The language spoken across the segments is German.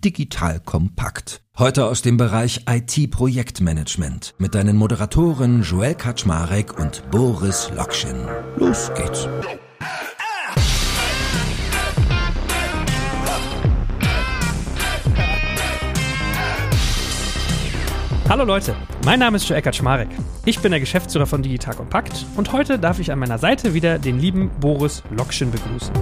Digital Kompakt. Heute aus dem Bereich IT-Projektmanagement mit deinen Moderatoren Joel Kaczmarek und Boris Lokschin. Los geht's. Hallo Leute, mein Name ist Joel Kaczmarek. Ich bin der Geschäftsführer von Digital Kompakt und heute darf ich an meiner Seite wieder den lieben Boris Lokschin begrüßen.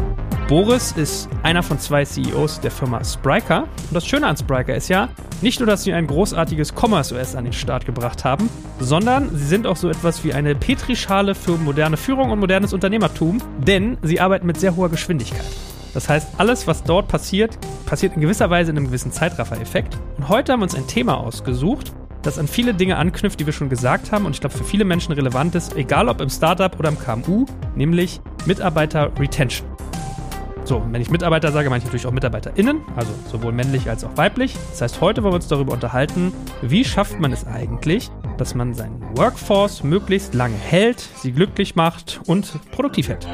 Boris ist einer von zwei CEOs der Firma Spryker. Und das Schöne an Spryker ist ja, nicht nur, dass sie ein großartiges Commerce OS an den Start gebracht haben, sondern sie sind auch so etwas wie eine Petrischale für moderne Führung und modernes Unternehmertum, denn sie arbeiten mit sehr hoher Geschwindigkeit. Das heißt, alles, was dort passiert, passiert in gewisser Weise in einem gewissen Zeitraffer-Effekt. Und heute haben wir uns ein Thema ausgesucht, das an viele Dinge anknüpft, die wir schon gesagt haben und ich glaube für viele Menschen relevant ist, egal ob im Startup oder im KMU, nämlich Mitarbeiter-Retention. So, wenn ich Mitarbeiter sage, meine ich natürlich auch MitarbeiterInnen, also sowohl männlich als auch weiblich. Das heißt, heute wollen wir uns darüber unterhalten, wie schafft man es eigentlich, dass man seinen Workforce möglichst lange hält, sie glücklich macht und produktiv hält.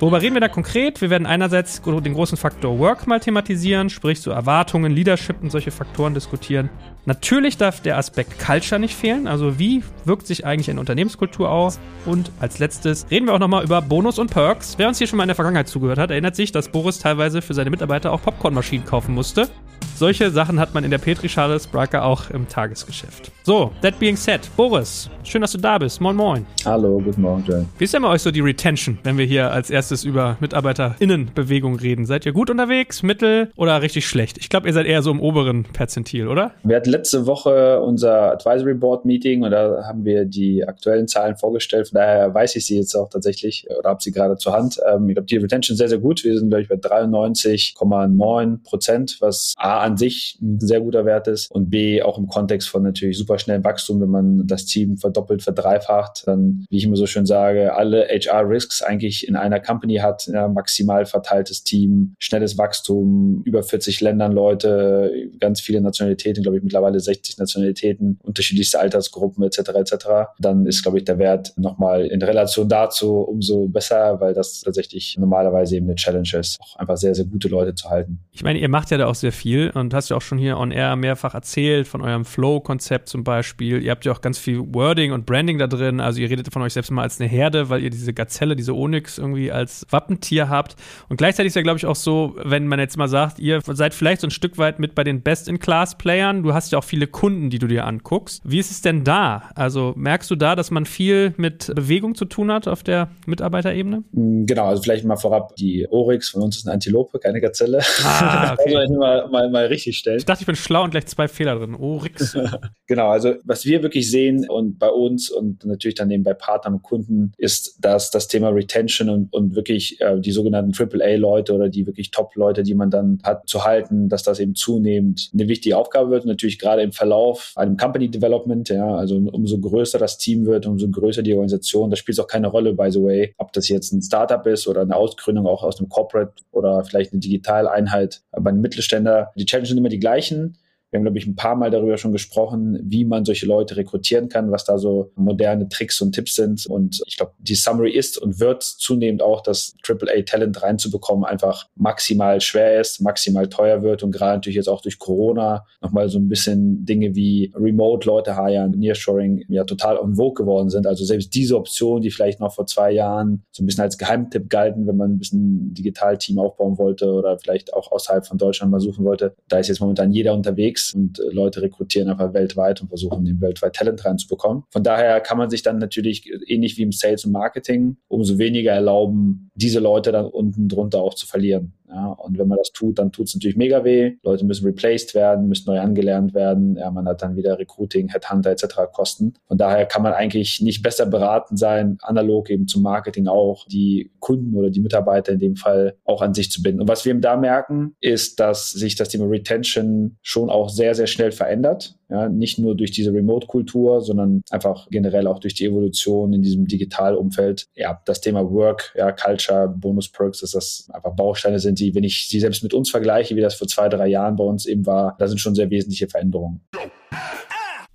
Worüber reden wir da konkret? Wir werden einerseits den großen Faktor Work mal thematisieren, sprich so Erwartungen, Leadership und solche Faktoren diskutieren. Natürlich darf der Aspekt Culture nicht fehlen, also wie wirkt sich eigentlich eine Unternehmenskultur aus? Und als letztes reden wir auch nochmal über Bonus und Perks. Wer uns hier schon mal in der Vergangenheit zugehört hat, erinnert sich, dass Boris teilweise für seine Mitarbeiter auch Popcornmaschinen kaufen musste. Solche Sachen hat man in der Petrischale Spraker auch im Tagesgeschäft. So, that being said, Boris, schön, dass du da bist. Moin, moin. Hallo, guten Morgen, John. Wie ist denn bei euch so die Retention, wenn wir hier als erstes über MitarbeiterInnenbewegung reden? Seid ihr gut unterwegs, mittel oder richtig schlecht? Ich glaube, ihr seid eher so im oberen Perzentil, oder? Wir hatten letzte Woche unser Advisory Board Meeting und da haben wir die aktuellen Zahlen vorgestellt. Von daher weiß ich sie jetzt auch tatsächlich oder habe sie gerade zur Hand. Ähm, ich glaube, die Retention ist sehr, sehr gut. Wir sind, glaube ich, bei 93,9 Prozent, was A an sich ein sehr guter Wert ist und B auch im Kontext von natürlich super schnellem Wachstum, wenn man das Team verdoppelt, verdreifacht, dann, wie ich immer so schön sage, alle HR-Risks eigentlich in einer Company hat, ja, maximal verteiltes Team, schnelles Wachstum, über 40 Ländern Leute, ganz viele Nationalitäten, glaube ich mittlerweile 60 Nationalitäten, unterschiedlichste Altersgruppen etc. etc. Dann ist, glaube ich, der Wert nochmal in Relation dazu umso besser, weil das tatsächlich normalerweise eben eine Challenge ist, auch einfach sehr, sehr gute Leute zu halten. Ich meine, ihr macht ja da auch sehr viel und hast ja auch schon hier on air mehrfach erzählt von eurem Flow-Konzept zum Beispiel. Ihr habt ja auch ganz viel Wording und Branding da drin. Also ihr redet von euch selbst mal als eine Herde, weil ihr diese Gazelle, diese Onyx irgendwie als Wappentier habt. Und gleichzeitig ist ja, glaube ich, auch so, wenn man jetzt mal sagt, ihr seid vielleicht so ein Stück weit mit bei den Best-in-Class-Playern. Du hast ja auch viele Kunden, die du dir anguckst. Wie ist es denn da? Also merkst du da, dass man viel mit Bewegung zu tun hat auf der Mitarbeiterebene? Mm, genau, also vielleicht mal vorab, die Oryx von uns ist eine Antilope, keine Gazelle. Ah, okay. mal, mal, mal richtig stellen. Ich dachte, ich bin schlau und gleich zwei Fehler drin. Oryx. genau, also was wir wirklich sehen und bei uns und natürlich dann eben bei Partnern und Kunden ist, dass das Thema Retention und, und wirklich äh, die sogenannten AAA-Leute oder die wirklich Top-Leute, die man dann hat, zu halten, dass das eben zunehmend eine wichtige Aufgabe wird. Und natürlich gerade im Verlauf einem Company Development, ja, also umso größer das Team wird, umso größer die Organisation. Da spielt es auch keine Rolle, by the way, ob das jetzt ein Startup ist oder eine Ausgründung auch aus einem Corporate oder vielleicht eine Digitaleinheit bei einem Mittelständler. Die Challenges sind immer die gleichen. Wir haben, glaube ich, ein paar Mal darüber schon gesprochen, wie man solche Leute rekrutieren kann, was da so moderne Tricks und Tipps sind. Und ich glaube, die Summary ist und wird zunehmend auch, dass AAA-Talent reinzubekommen einfach maximal schwer ist, maximal teuer wird und gerade natürlich jetzt auch durch Corona nochmal so ein bisschen Dinge wie Remote-Leute hiren, Nearshoring ja total on vogue geworden sind. Also selbst diese Option, die vielleicht noch vor zwei Jahren so ein bisschen als Geheimtipp galten, wenn man ein bisschen Digital-Team aufbauen wollte oder vielleicht auch außerhalb von Deutschland mal suchen wollte, da ist jetzt momentan jeder unterwegs und äh, Leute rekrutieren einfach weltweit und versuchen, den weltweit Talent reinzubekommen. Von daher kann man sich dann natürlich ähnlich wie im Sales und Marketing umso weniger erlauben, diese Leute dann unten drunter auch zu verlieren. Ja, und wenn man das tut, dann tut es natürlich mega weh. Leute müssen replaced werden, müssen neu angelernt werden. Ja, man hat dann wieder Recruiting, Headhunter etc. Kosten. Von daher kann man eigentlich nicht besser beraten sein, analog eben zum Marketing auch, die Kunden oder die Mitarbeiter in dem Fall auch an sich zu binden. Und was wir da merken, ist, dass sich das Thema Retention schon auch sehr, sehr schnell verändert. Ja, nicht nur durch diese Remote-Kultur, sondern einfach generell auch durch die Evolution in diesem Digitalumfeld. Ja, das Thema Work, ja, Culture, Bonus-Perks, dass das einfach Bausteine sind, die, wenn ich sie selbst mit uns vergleiche, wie das vor zwei, drei Jahren bei uns eben war, da sind schon sehr wesentliche Veränderungen.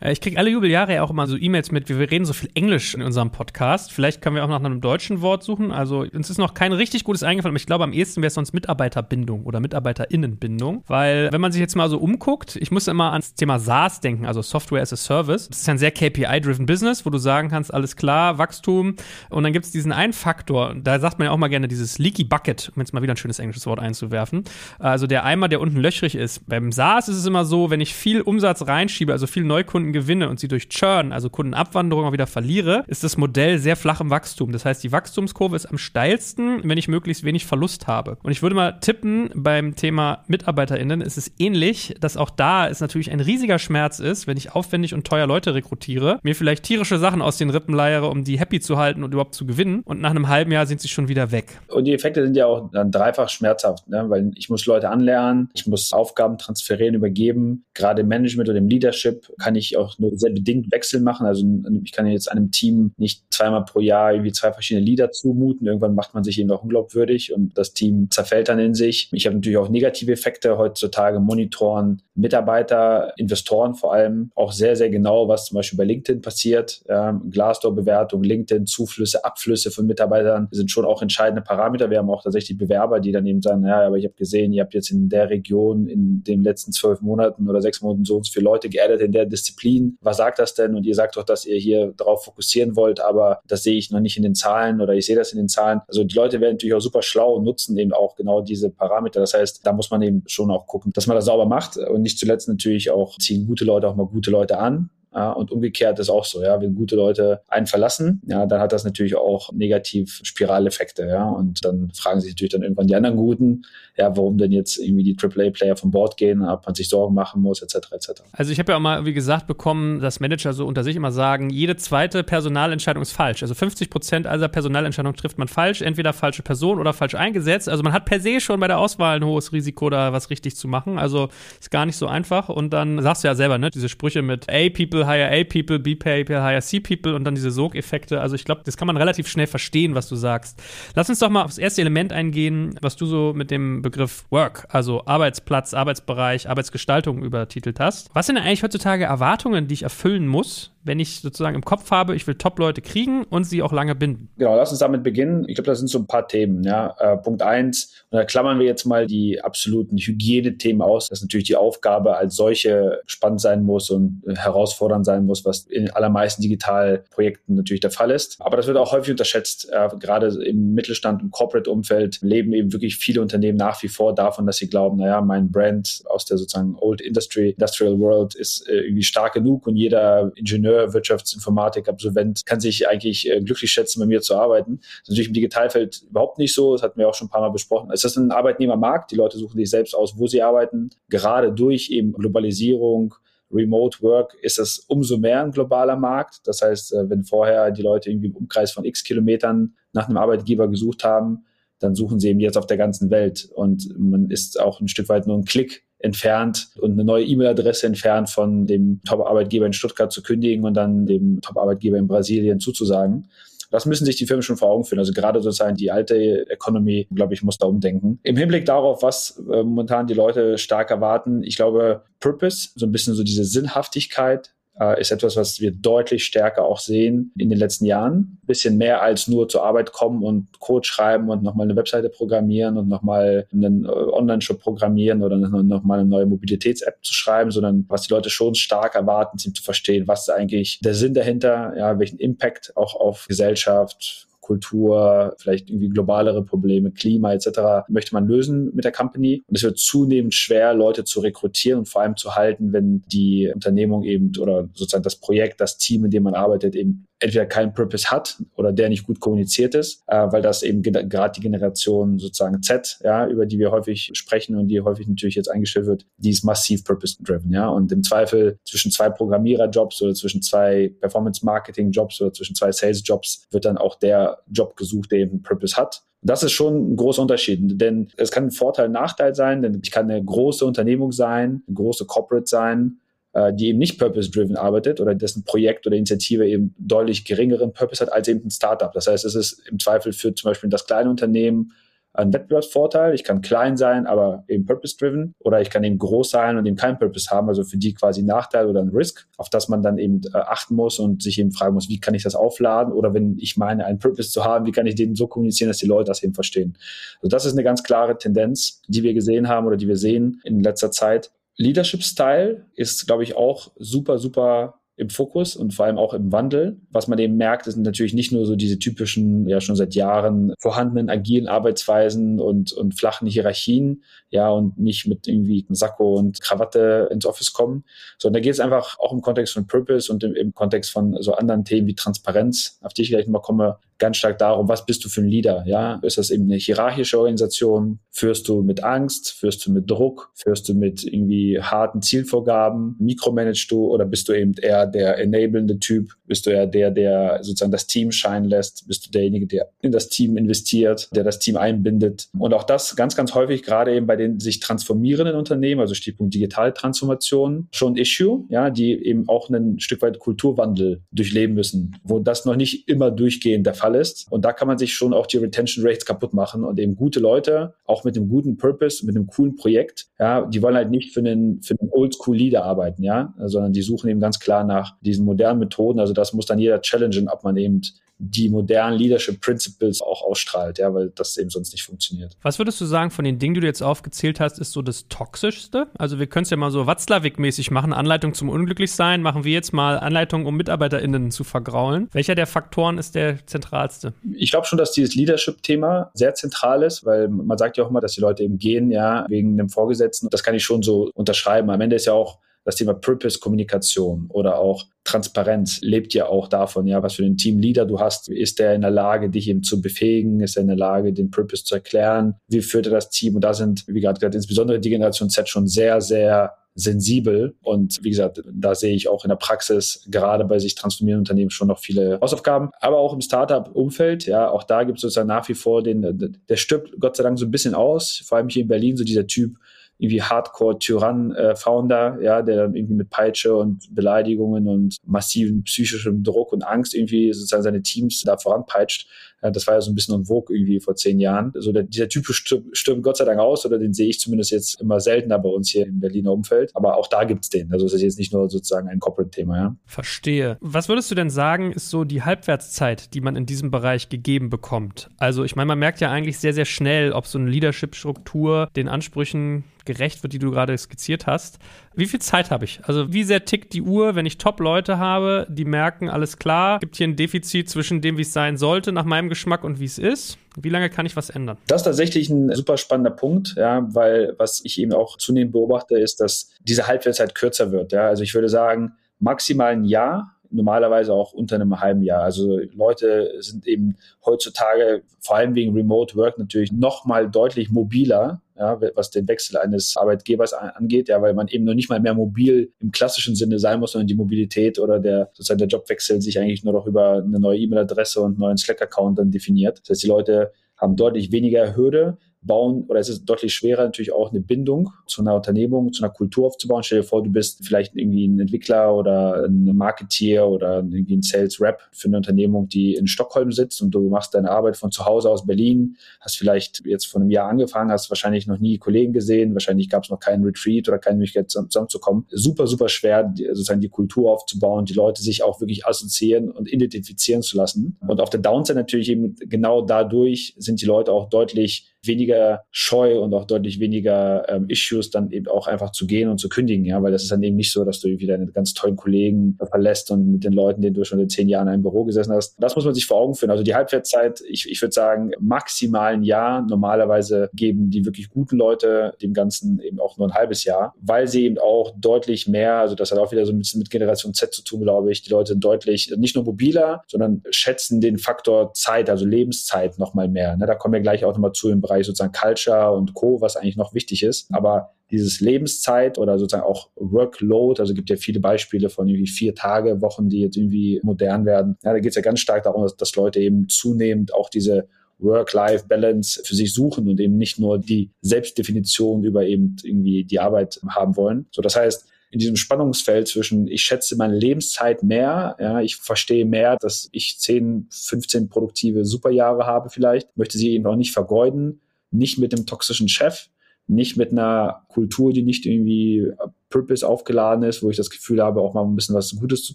Äh, ich kriege alle Jubeljahre ja auch immer so E-Mails mit, wir reden so viel Englisch in unserem Podcast. Vielleicht können wir auch nach einem deutschen Wort suchen. Also uns ist noch kein richtig gutes eingefallen, aber ich glaube, am ehesten wäre es sonst Mitarbeiterbindung oder Mitarbeiterinnenbindung. Weil, wenn man sich jetzt mal so umguckt, ich muss immer ans Thema SaaS denken, also Software as a Service. Das ist ja ein sehr KPI-driven Business, wo du sagen kannst, alles klar, Wachstum. Und dann gibt es diesen einen Faktor, da sagt man ja auch mal gerne dieses Leaky Bucket, um jetzt mal wieder ein schönes englisches Wort einzuwerfen. Also der Eimer, der unten löchrig ist. Beim SaaS ist es immer so, wenn ich viel Umsatz reinschiebe, also viel Neukunden Kunden gewinne und sie durch Churn, also Kundenabwanderung, auch wieder verliere, ist das Modell sehr flach im Wachstum. Das heißt, die Wachstumskurve ist am steilsten, wenn ich möglichst wenig Verlust habe. Und ich würde mal tippen, beim Thema MitarbeiterInnen ist es ähnlich, dass auch da es natürlich ein riesiger Schmerz ist, wenn ich aufwendig und teuer Leute rekrutiere, mir vielleicht tierische Sachen aus den Rippen leiere, um die happy zu halten und überhaupt zu gewinnen. Und nach einem halben Jahr sind sie schon wieder weg. Und die Effekte sind ja auch dann dreifach schmerzhaft, ne? weil ich muss Leute anlernen, ich muss Aufgaben transferieren, übergeben. Gerade im Management oder im Leadership kann ich auch nur sehr bedingt Wechsel machen. Also ich kann jetzt einem Team nicht zweimal pro Jahr irgendwie zwei verschiedene Lieder zumuten. Irgendwann macht man sich eben auch unglaubwürdig und das Team zerfällt dann in sich. Ich habe natürlich auch negative Effekte heutzutage, monitoren Mitarbeiter, Investoren vor allem auch sehr, sehr genau, was zum Beispiel bei LinkedIn passiert. Ähm, Glassdoor-Bewertung, LinkedIn, Zuflüsse, Abflüsse von Mitarbeitern sind schon auch entscheidende Parameter. Wir haben auch tatsächlich Bewerber, die dann eben sagen, naja, aber ich habe gesehen, ihr habt jetzt in der Region in den letzten zwölf Monaten oder sechs Monaten so und so viele Leute geaddet in der Disziplin Disziplin. Was sagt das denn? Und ihr sagt doch, dass ihr hier darauf fokussieren wollt, aber das sehe ich noch nicht in den Zahlen oder ich sehe das in den Zahlen. Also die Leute werden natürlich auch super schlau und nutzen eben auch genau diese Parameter. Das heißt, da muss man eben schon auch gucken, dass man das sauber macht und nicht zuletzt natürlich auch ziehen gute Leute auch mal gute Leute an. Ja, und umgekehrt ist auch so, ja, wenn gute Leute einen verlassen, ja, dann hat das natürlich auch negativ Spiraleffekte, ja. Und dann fragen sich natürlich dann irgendwann die anderen Guten, ja, warum denn jetzt irgendwie die AAA-Player vom Bord gehen, ob man sich Sorgen machen muss, etc. etc. Also ich habe ja auch mal, wie gesagt, bekommen, dass Manager so unter sich immer sagen, jede zweite Personalentscheidung ist falsch. Also 50 Prozent aller Personalentscheidungen trifft man falsch, entweder falsche Person oder falsch eingesetzt. Also man hat per se schon bei der Auswahl ein hohes Risiko, da was richtig zu machen. Also ist gar nicht so einfach. Und dann sagst du ja selber, ne, diese Sprüche mit A people hire A people, B people hire C people und dann diese Sogeffekte. Also ich glaube, das kann man relativ schnell verstehen, was du sagst. Lass uns doch mal aufs erste Element eingehen, was du so mit dem Begriff Work, also Arbeitsplatz, Arbeitsbereich, Arbeitsgestaltung übertitelt hast. Was sind eigentlich heutzutage Erwartungen, die ich erfüllen muss, wenn ich sozusagen im Kopf habe, ich will Top-Leute kriegen und sie auch lange binden? Genau, lass uns damit beginnen. Ich glaube, das sind so ein paar Themen. Ja. Äh, Punkt eins, und da klammern wir jetzt mal die absoluten Hygienethemen aus, dass natürlich die Aufgabe als solche spannend sein muss und äh, herausfordernd sein muss, was in allermeisten Digitalprojekten natürlich der Fall ist. Aber das wird auch häufig unterschätzt. Äh, gerade im Mittelstand, im Corporate-Umfeld leben eben wirklich viele Unternehmen nach wie vor davon, dass sie glauben, naja, mein Brand aus der sozusagen Old Industry, Industrial World ist äh, irgendwie stark genug und jeder Ingenieur Ingenieur, Wirtschaftsinformatik, Absolvent kann sich eigentlich äh, glücklich schätzen, bei mir zu arbeiten. Das ist natürlich im Digitalfeld überhaupt nicht so. Das hatten wir auch schon ein paar Mal besprochen. Es ist ein Arbeitnehmermarkt. Die Leute suchen sich selbst aus, wo sie arbeiten. Gerade durch eben Globalisierung, Remote Work ist es umso mehr ein globaler Markt. Das heißt, äh, wenn vorher die Leute irgendwie im Umkreis von x Kilometern nach einem Arbeitgeber gesucht haben, dann suchen sie eben jetzt auf der ganzen Welt. Und man ist auch ein Stück weit nur ein Klick entfernt und eine neue E-Mail-Adresse entfernt von dem Top-Arbeitgeber in Stuttgart zu kündigen und dann dem Top-Arbeitgeber in Brasilien zuzusagen. Das müssen sich die Firmen schon vor Augen führen. Also gerade sozusagen die alte Economy, glaube ich, muss da umdenken. Im Hinblick darauf, was äh, momentan die Leute stark erwarten, ich glaube, Purpose, so ein bisschen so diese Sinnhaftigkeit, äh, ist etwas, was wir deutlich stärker auch sehen in den letzten Jahren. bisschen mehr als nur zur Arbeit kommen und Code schreiben und nochmal eine Webseite programmieren und nochmal einen äh, Online-Shop programmieren oder nochmal eine neue Mobilitäts-App zu schreiben, sondern was die Leute schon stark erwarten, sind zu verstehen, was ist eigentlich der Sinn dahinter, ja, welchen Impact auch auf Gesellschaft, Kultur, vielleicht irgendwie globalere Probleme, Klima etc. möchte man lösen mit der Company. Und es wird zunehmend schwer, Leute zu rekrutieren und vor allem zu halten, wenn die Unternehmung eben oder sozusagen das Projekt, das Team, in dem man arbeitet, eben entweder keinen Purpose hat oder der nicht gut kommuniziert ist, äh, weil das eben gerade die Generation sozusagen Z, ja, über die wir häufig sprechen und die häufig natürlich jetzt eingestellt wird, die ist massiv purpose-driven, ja. Und im Zweifel zwischen zwei Programmierer-Jobs oder zwischen zwei Performance-Marketing-Jobs oder zwischen zwei Sales-Jobs wird dann auch der Job gesucht, der eben Purpose hat. Das ist schon ein großer Unterschied, denn es kann ein Vorteil, Nachteil sein, denn ich kann eine große Unternehmung sein, eine große Corporate sein, äh, die eben nicht purpose-driven arbeitet oder dessen Projekt oder Initiative eben deutlich geringeren Purpose hat als eben ein Startup. Das heißt, es ist im Zweifel für zum Beispiel das kleine Unternehmen ein Wettbewerbsvorteil. Ich kann klein sein, aber eben purpose-driven. Oder ich kann eben groß sein und eben keinen Purpose haben, also für die quasi Nachteil oder ein Risk, auf das man dann eben äh, achten muss und sich eben fragen muss, wie kann ich das aufladen? Oder wenn ich meine, einen Purpose zu haben, wie kann ich den so kommunizieren, dass die Leute das eben verstehen? Also das ist eine ganz klare Tendenz, die wir gesehen haben oder die wir sehen in letzter Zeit. Leadership Style ist, glaube ich, auch super, super im Fokus und vor allem auch im Wandel. Was man eben merkt, sind natürlich nicht nur so diese typischen, ja schon seit Jahren vorhandenen agilen Arbeitsweisen und, und flachen Hierarchien, ja, und nicht mit irgendwie Sakko und Krawatte ins Office kommen, sondern da geht es einfach auch im Kontext von Purpose und im, im Kontext von so anderen Themen wie Transparenz, auf die ich gleich nochmal komme, ganz stark darum, was bist du für ein Leader? Ja, ist das eben eine hierarchische Organisation? Führst du mit Angst? Führst du mit Druck? Führst du mit irgendwie harten Zielvorgaben? Mikromanagst du oder bist du eben eher der enablende Typ? Bist du eher der, der sozusagen das Team scheinen lässt? Bist du derjenige, der in das Team investiert, der das Team einbindet? Und auch das ganz, ganz häufig gerade eben bei den sich transformierenden Unternehmen, also Stichpunkt Digitaltransformation, schon Issue, ja, die eben auch ein Stück weit Kulturwandel durchleben müssen, wo das noch nicht immer durchgehend der Fall ist. Und da kann man sich schon auch die Retention Rates kaputt machen und eben gute Leute, auch mit einem guten Purpose, mit einem coolen Projekt, ja, die wollen halt nicht für einen, für einen Oldschool Leader arbeiten, ja, sondern die suchen eben ganz klar nach diesen modernen Methoden. Also das muss dann jeder challengen, ob man eben die modernen Leadership Principles auch ausstrahlt, ja, weil das eben sonst nicht funktioniert. Was würdest du sagen von den Dingen, die du jetzt aufgezählt hast, ist so das Toxischste? Also wir können es ja mal so Watzlawick-mäßig machen, Anleitung zum Unglücklichsein, machen wir jetzt mal Anleitung, um MitarbeiterInnen zu vergraulen. Welcher der Faktoren ist der zentralste? Ich glaube schon, dass dieses Leadership-Thema sehr zentral ist, weil man sagt ja auch immer, dass die Leute eben gehen, ja, wegen einem Vorgesetzten. Das kann ich schon so unterschreiben. Am Ende ist ja auch das Thema Purpose-Kommunikation oder auch Transparenz lebt ja auch davon, ja, was für einen Teamleader du hast. Ist der in der Lage, dich eben zu befähigen? Ist er in der Lage, den Purpose zu erklären? Wie führt er das Team? Und da sind, wie gerade gesagt, insbesondere die Generation Z schon sehr, sehr sensibel. Und wie gesagt, da sehe ich auch in der Praxis gerade bei sich transformierenden Unternehmen schon noch viele Hausaufgaben. Aber auch im Startup-Umfeld, ja, auch da gibt es sozusagen nach wie vor den, der stirbt Gott sei Dank so ein bisschen aus. Vor allem hier in Berlin, so dieser Typ, irgendwie Hardcore-Tyrann-Founder, ja, der irgendwie mit Peitsche und Beleidigungen und massiven psychischem Druck und Angst irgendwie sozusagen seine Teams da voranpeitscht. Ja, das war ja so ein bisschen en vogue irgendwie vor zehn Jahren. Also der, dieser Typ stürmt Gott sei Dank aus oder den sehe ich zumindest jetzt immer seltener bei uns hier im Berliner Umfeld. Aber auch da gibt's den. Also es ist jetzt nicht nur sozusagen ein Corporate-Thema, ja. Verstehe. Was würdest du denn sagen, ist so die Halbwertszeit, die man in diesem Bereich gegeben bekommt? Also ich meine, man merkt ja eigentlich sehr, sehr schnell, ob so eine Leadership-Struktur den Ansprüchen gerecht wird, die du gerade skizziert hast. Wie viel Zeit habe ich? Also wie sehr tickt die Uhr, wenn ich Top-Leute habe, die merken, alles klar, gibt hier ein Defizit zwischen dem, wie es sein sollte, nach meinem Geschmack und wie es ist? Wie lange kann ich was ändern? Das ist tatsächlich ein super spannender Punkt, ja, weil was ich eben auch zunehmend beobachte, ist, dass diese Halbwertszeit kürzer wird. Ja. Also ich würde sagen, maximal ein Jahr normalerweise auch unter einem halben Jahr. Also Leute sind eben heutzutage vor allem wegen Remote Work natürlich noch mal deutlich mobiler, ja, was den Wechsel eines Arbeitgebers angeht, ja, weil man eben noch nicht mal mehr mobil im klassischen Sinne sein muss, sondern die Mobilität oder der sozusagen der Jobwechsel sich eigentlich nur noch über eine neue E-Mail-Adresse und einen neuen Slack-Account dann definiert. Das heißt, die Leute haben deutlich weniger Hürde, bauen oder es ist deutlich schwerer natürlich auch eine Bindung zu einer Unternehmung, zu einer Kultur aufzubauen. Stell dir vor, du bist vielleicht irgendwie ein Entwickler oder ein Marketeer oder irgendwie ein Sales Rep für eine Unternehmung, die in Stockholm sitzt und du machst deine Arbeit von zu Hause aus Berlin, hast vielleicht jetzt vor einem Jahr angefangen, hast wahrscheinlich noch nie Kollegen gesehen, wahrscheinlich gab es noch keinen Retreat oder keine Möglichkeit zusammenzukommen. Super, super schwer, sozusagen die Kultur aufzubauen, die Leute sich auch wirklich assoziieren und identifizieren zu lassen. Und auf der Downside natürlich eben genau dadurch sind die Leute auch deutlich weniger scheu und auch deutlich weniger ähm, Issues dann eben auch einfach zu gehen und zu kündigen, ja, weil das ist dann eben nicht so, dass du irgendwie deine ganz tollen Kollegen verlässt und mit den Leuten, denen du schon in zehn Jahren in einem Büro gesessen hast. Das muss man sich vor Augen führen. Also die Halbwertszeit, ich, ich würde sagen, maximal ein Jahr. Normalerweise geben die wirklich guten Leute dem Ganzen eben auch nur ein halbes Jahr, weil sie eben auch deutlich mehr, also das hat auch wieder so ein bisschen mit Generation Z zu tun, glaube ich. Die Leute sind deutlich nicht nur mobiler, sondern schätzen den Faktor Zeit, also Lebenszeit nochmal mehr. Ne, da kommen wir gleich auch nochmal zu im Bereich Bereich sozusagen Culture und Co., was eigentlich noch wichtig ist. Aber dieses Lebenszeit oder sozusagen auch Workload, also gibt ja viele Beispiele von irgendwie vier Tage Wochen, die jetzt irgendwie modern werden. Ja, da geht es ja ganz stark darum, dass, dass Leute eben zunehmend auch diese Work-Life-Balance für sich suchen und eben nicht nur die Selbstdefinition über eben irgendwie die Arbeit haben wollen. So, das heißt, in diesem Spannungsfeld zwischen, ich schätze meine Lebenszeit mehr, ja, ich verstehe mehr, dass ich 10, 15 produktive Superjahre habe vielleicht, möchte sie eben auch nicht vergeuden, nicht mit einem toxischen Chef, nicht mit einer Kultur, die nicht irgendwie Purpose aufgeladen ist, wo ich das Gefühl habe, auch mal ein bisschen was Gutes zu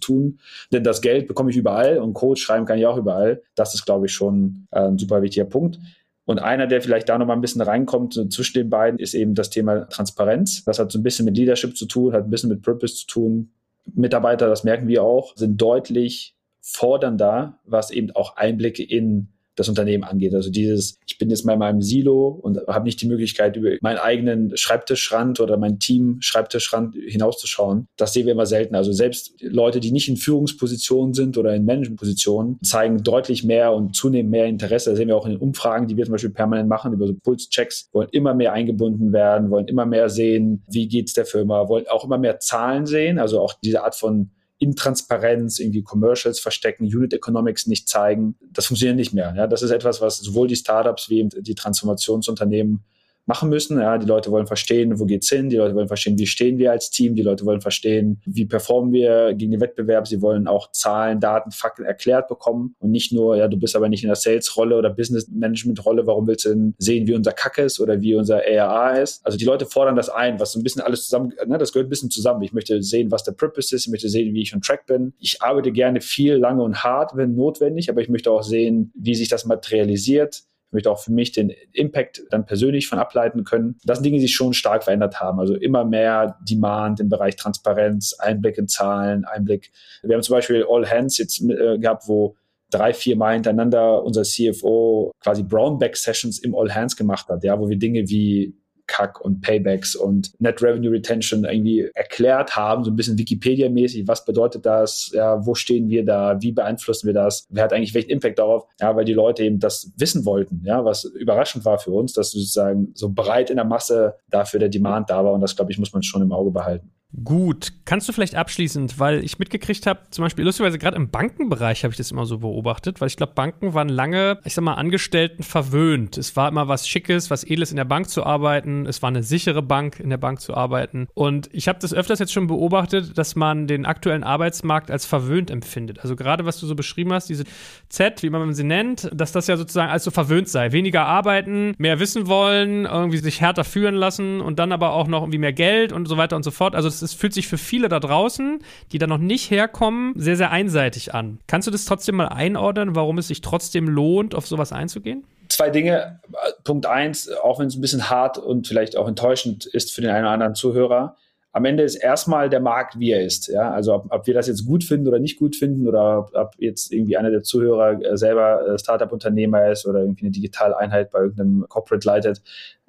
tun. Denn das Geld bekomme ich überall und Code schreiben kann ich auch überall. Das ist, glaube ich, schon äh, ein super wichtiger Punkt. Und einer, der vielleicht da noch mal ein bisschen reinkommt zwischen den beiden, ist eben das Thema Transparenz. Das hat so ein bisschen mit Leadership zu tun, hat ein bisschen mit Purpose zu tun. Mitarbeiter, das merken wir auch, sind deutlich fordernder, was eben auch Einblicke in das Unternehmen angeht. Also dieses, ich bin jetzt mal in meinem Silo und habe nicht die Möglichkeit, über meinen eigenen Schreibtischrand oder mein Team Schreibtischrand hinauszuschauen. Das sehen wir immer selten. Also selbst Leute, die nicht in Führungspositionen sind oder in Managementpositionen, zeigen deutlich mehr und zunehmend mehr Interesse. Das sehen wir auch in den Umfragen, die wir zum Beispiel permanent machen, über so Pulschecks, wollen immer mehr eingebunden werden, wollen immer mehr sehen, wie geht's der Firma, wollen auch immer mehr Zahlen sehen, also auch diese Art von Intransparenz, irgendwie Commercials verstecken, Unit Economics nicht zeigen. Das funktioniert nicht mehr. Ja, das ist etwas, was sowohl die Startups wie die Transformationsunternehmen machen müssen. Ja, die Leute wollen verstehen, wo geht's hin? Die Leute wollen verstehen, wie stehen wir als Team? Die Leute wollen verstehen, wie performen wir gegen den Wettbewerb? Sie wollen auch Zahlen, Daten, Fakten erklärt bekommen und nicht nur, ja, du bist aber nicht in der Sales-Rolle oder Business-Management-Rolle. Warum willst du denn sehen, wie unser Kack ist oder wie unser ARA ist? Also die Leute fordern das ein, was so ein bisschen alles zusammen, ne, das gehört ein bisschen zusammen. Ich möchte sehen, was der Purpose ist. Ich möchte sehen, wie ich on track bin. Ich arbeite gerne viel, lange und hart, wenn notwendig, aber ich möchte auch sehen, wie sich das materialisiert ich möchte auch für mich den Impact dann persönlich von ableiten können. Das sind Dinge, die sich schon stark verändert haben. Also immer mehr Demand im Bereich Transparenz, Einblick in Zahlen, Einblick. Wir haben zum Beispiel All Hands jetzt äh, gehabt, wo drei, vier Mal hintereinander unser CFO quasi Brownback Sessions im All Hands gemacht hat, ja, wo wir Dinge wie CAC und Paybacks und Net Revenue Retention irgendwie erklärt haben, so ein bisschen Wikipedia-mäßig, was bedeutet das, ja, wo stehen wir da, wie beeinflussen wir das, wer hat eigentlich welchen Impact darauf, ja, weil die Leute eben das wissen wollten, ja, was überraschend war für uns, dass sozusagen so breit in der Masse dafür der Demand da war und das, glaube ich, muss man schon im Auge behalten. Gut, kannst du vielleicht abschließend, weil ich mitgekriegt habe, zum Beispiel lustigerweise gerade im Bankenbereich habe ich das immer so beobachtet, weil ich glaube, Banken waren lange, ich sag mal, Angestellten verwöhnt. Es war immer was Schickes, was Edles in der Bank zu arbeiten. Es war eine sichere Bank, in der Bank zu arbeiten. Und ich habe das öfters jetzt schon beobachtet, dass man den aktuellen Arbeitsmarkt als verwöhnt empfindet. Also gerade was du so beschrieben hast, diese Z, wie man sie nennt, dass das ja sozusagen als so verwöhnt sei. Weniger arbeiten, mehr wissen wollen, irgendwie sich härter führen lassen und dann aber auch noch irgendwie mehr Geld und so weiter und so fort. Also das es fühlt sich für viele da draußen, die da noch nicht herkommen, sehr, sehr einseitig an. Kannst du das trotzdem mal einordnen, warum es sich trotzdem lohnt, auf sowas einzugehen? Zwei Dinge. Punkt eins, auch wenn es ein bisschen hart und vielleicht auch enttäuschend ist für den einen oder anderen Zuhörer, am Ende ist erstmal der Markt, wie er ist. Ja? Also ob, ob wir das jetzt gut finden oder nicht gut finden oder ob, ob jetzt irgendwie einer der Zuhörer äh, selber äh, Startup-Unternehmer ist oder irgendwie eine digitale Einheit bei irgendeinem Corporate leitet.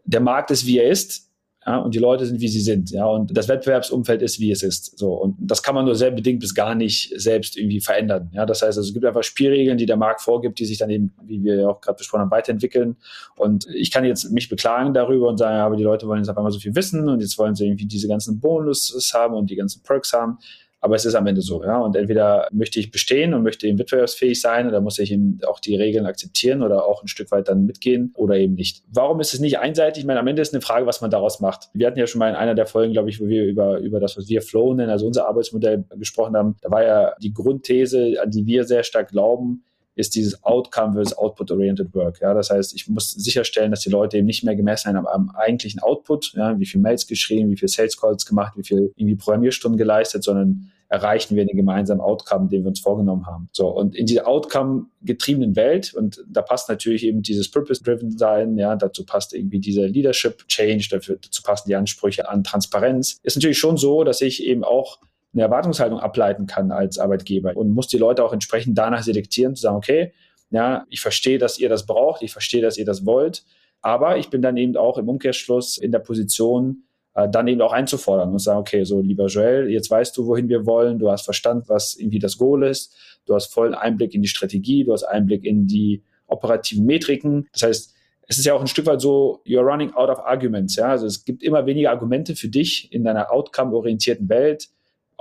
Der Markt ist, wie er ist ja, und die Leute sind, wie sie sind, ja, und das Wettbewerbsumfeld ist, wie es ist, so, und das kann man nur sehr bedingt bis gar nicht selbst irgendwie verändern, ja, das heißt, also, es gibt einfach Spielregeln, die der Markt vorgibt, die sich dann eben, wie wir ja auch gerade besprochen haben, weiterentwickeln, und ich kann jetzt mich beklagen darüber und sagen, aber die Leute wollen jetzt auf einmal so viel wissen und jetzt wollen sie irgendwie diese ganzen Bonuses haben und die ganzen Perks haben, aber es ist am Ende so, ja. Und entweder möchte ich bestehen und möchte eben wettbewerbsfähig sein oder muss ich eben auch die Regeln akzeptieren oder auch ein Stück weit dann mitgehen oder eben nicht. Warum ist es nicht einseitig? Ich meine, am Ende ist eine Frage, was man daraus macht. Wir hatten ja schon mal in einer der Folgen, glaube ich, wo wir über, über das, was wir Flow nennen, also unser Arbeitsmodell gesprochen haben. Da war ja die Grundthese, an die wir sehr stark glauben, ist dieses Outcome versus Output-Oriented Work. Ja, das heißt, ich muss sicherstellen, dass die Leute eben nicht mehr gemessen sind am, am eigentlichen Output, ja, wie viel Mails geschrieben, wie viel Sales Calls gemacht, wie viel irgendwie Programmierstunden geleistet, sondern erreichen wir den gemeinsamen Outcome, den wir uns vorgenommen haben. So, und in dieser Outcome-getriebenen Welt, und da passt natürlich eben dieses Purpose-Driven sein, ja, dazu passt irgendwie dieser Leadership-Change, dazu passen die Ansprüche an Transparenz, ist natürlich schon so, dass ich eben auch eine Erwartungshaltung ableiten kann als Arbeitgeber und muss die Leute auch entsprechend danach selektieren, zu sagen, okay, ja, ich verstehe, dass ihr das braucht, ich verstehe, dass ihr das wollt, aber ich bin dann eben auch im Umkehrschluss in der Position, äh, dann eben auch einzufordern und sagen, okay, so lieber Joel, jetzt weißt du, wohin wir wollen, du hast verstanden, was irgendwie das Goal ist, du hast vollen Einblick in die Strategie, du hast Einblick in die operativen Metriken. Das heißt, es ist ja auch ein Stück weit so, you're running out of arguments. Ja? Also es gibt immer weniger Argumente für dich in deiner outcome-orientierten Welt,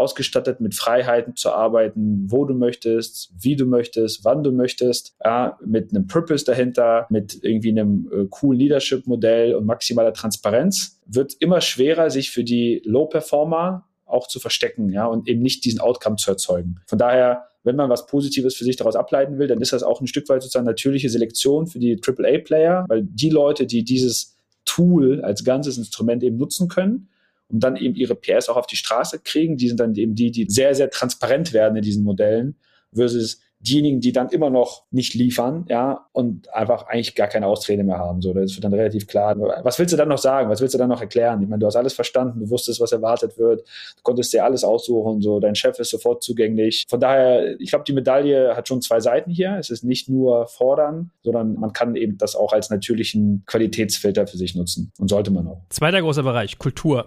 ausgestattet mit Freiheiten zu arbeiten, wo du möchtest, wie du möchtest, wann du möchtest, ja, mit einem Purpose dahinter, mit irgendwie einem äh, coolen Leadership-Modell und maximaler Transparenz, wird immer schwerer, sich für die Low-Performer auch zu verstecken, ja, und eben nicht diesen Outcome zu erzeugen. Von daher, wenn man was Positives für sich daraus ableiten will, dann ist das auch ein Stück weit sozusagen natürliche Selektion für die AAA-Player, weil die Leute, die dieses Tool als ganzes Instrument eben nutzen können, und dann eben ihre PS auch auf die Straße kriegen. Die sind dann eben die, die sehr, sehr transparent werden in diesen Modellen versus diejenigen, die dann immer noch nicht liefern, ja, und einfach eigentlich gar keine Ausrede mehr haben. So, das wird dann relativ klar. Was willst du dann noch sagen? Was willst du dann noch erklären? Ich meine, du hast alles verstanden, du wusstest, was erwartet wird, du konntest dir alles aussuchen, so, dein Chef ist sofort zugänglich. Von daher, ich glaube, die Medaille hat schon zwei Seiten hier. Es ist nicht nur fordern, sondern man kann eben das auch als natürlichen Qualitätsfilter für sich nutzen und sollte man auch. Zweiter großer Bereich, Kultur.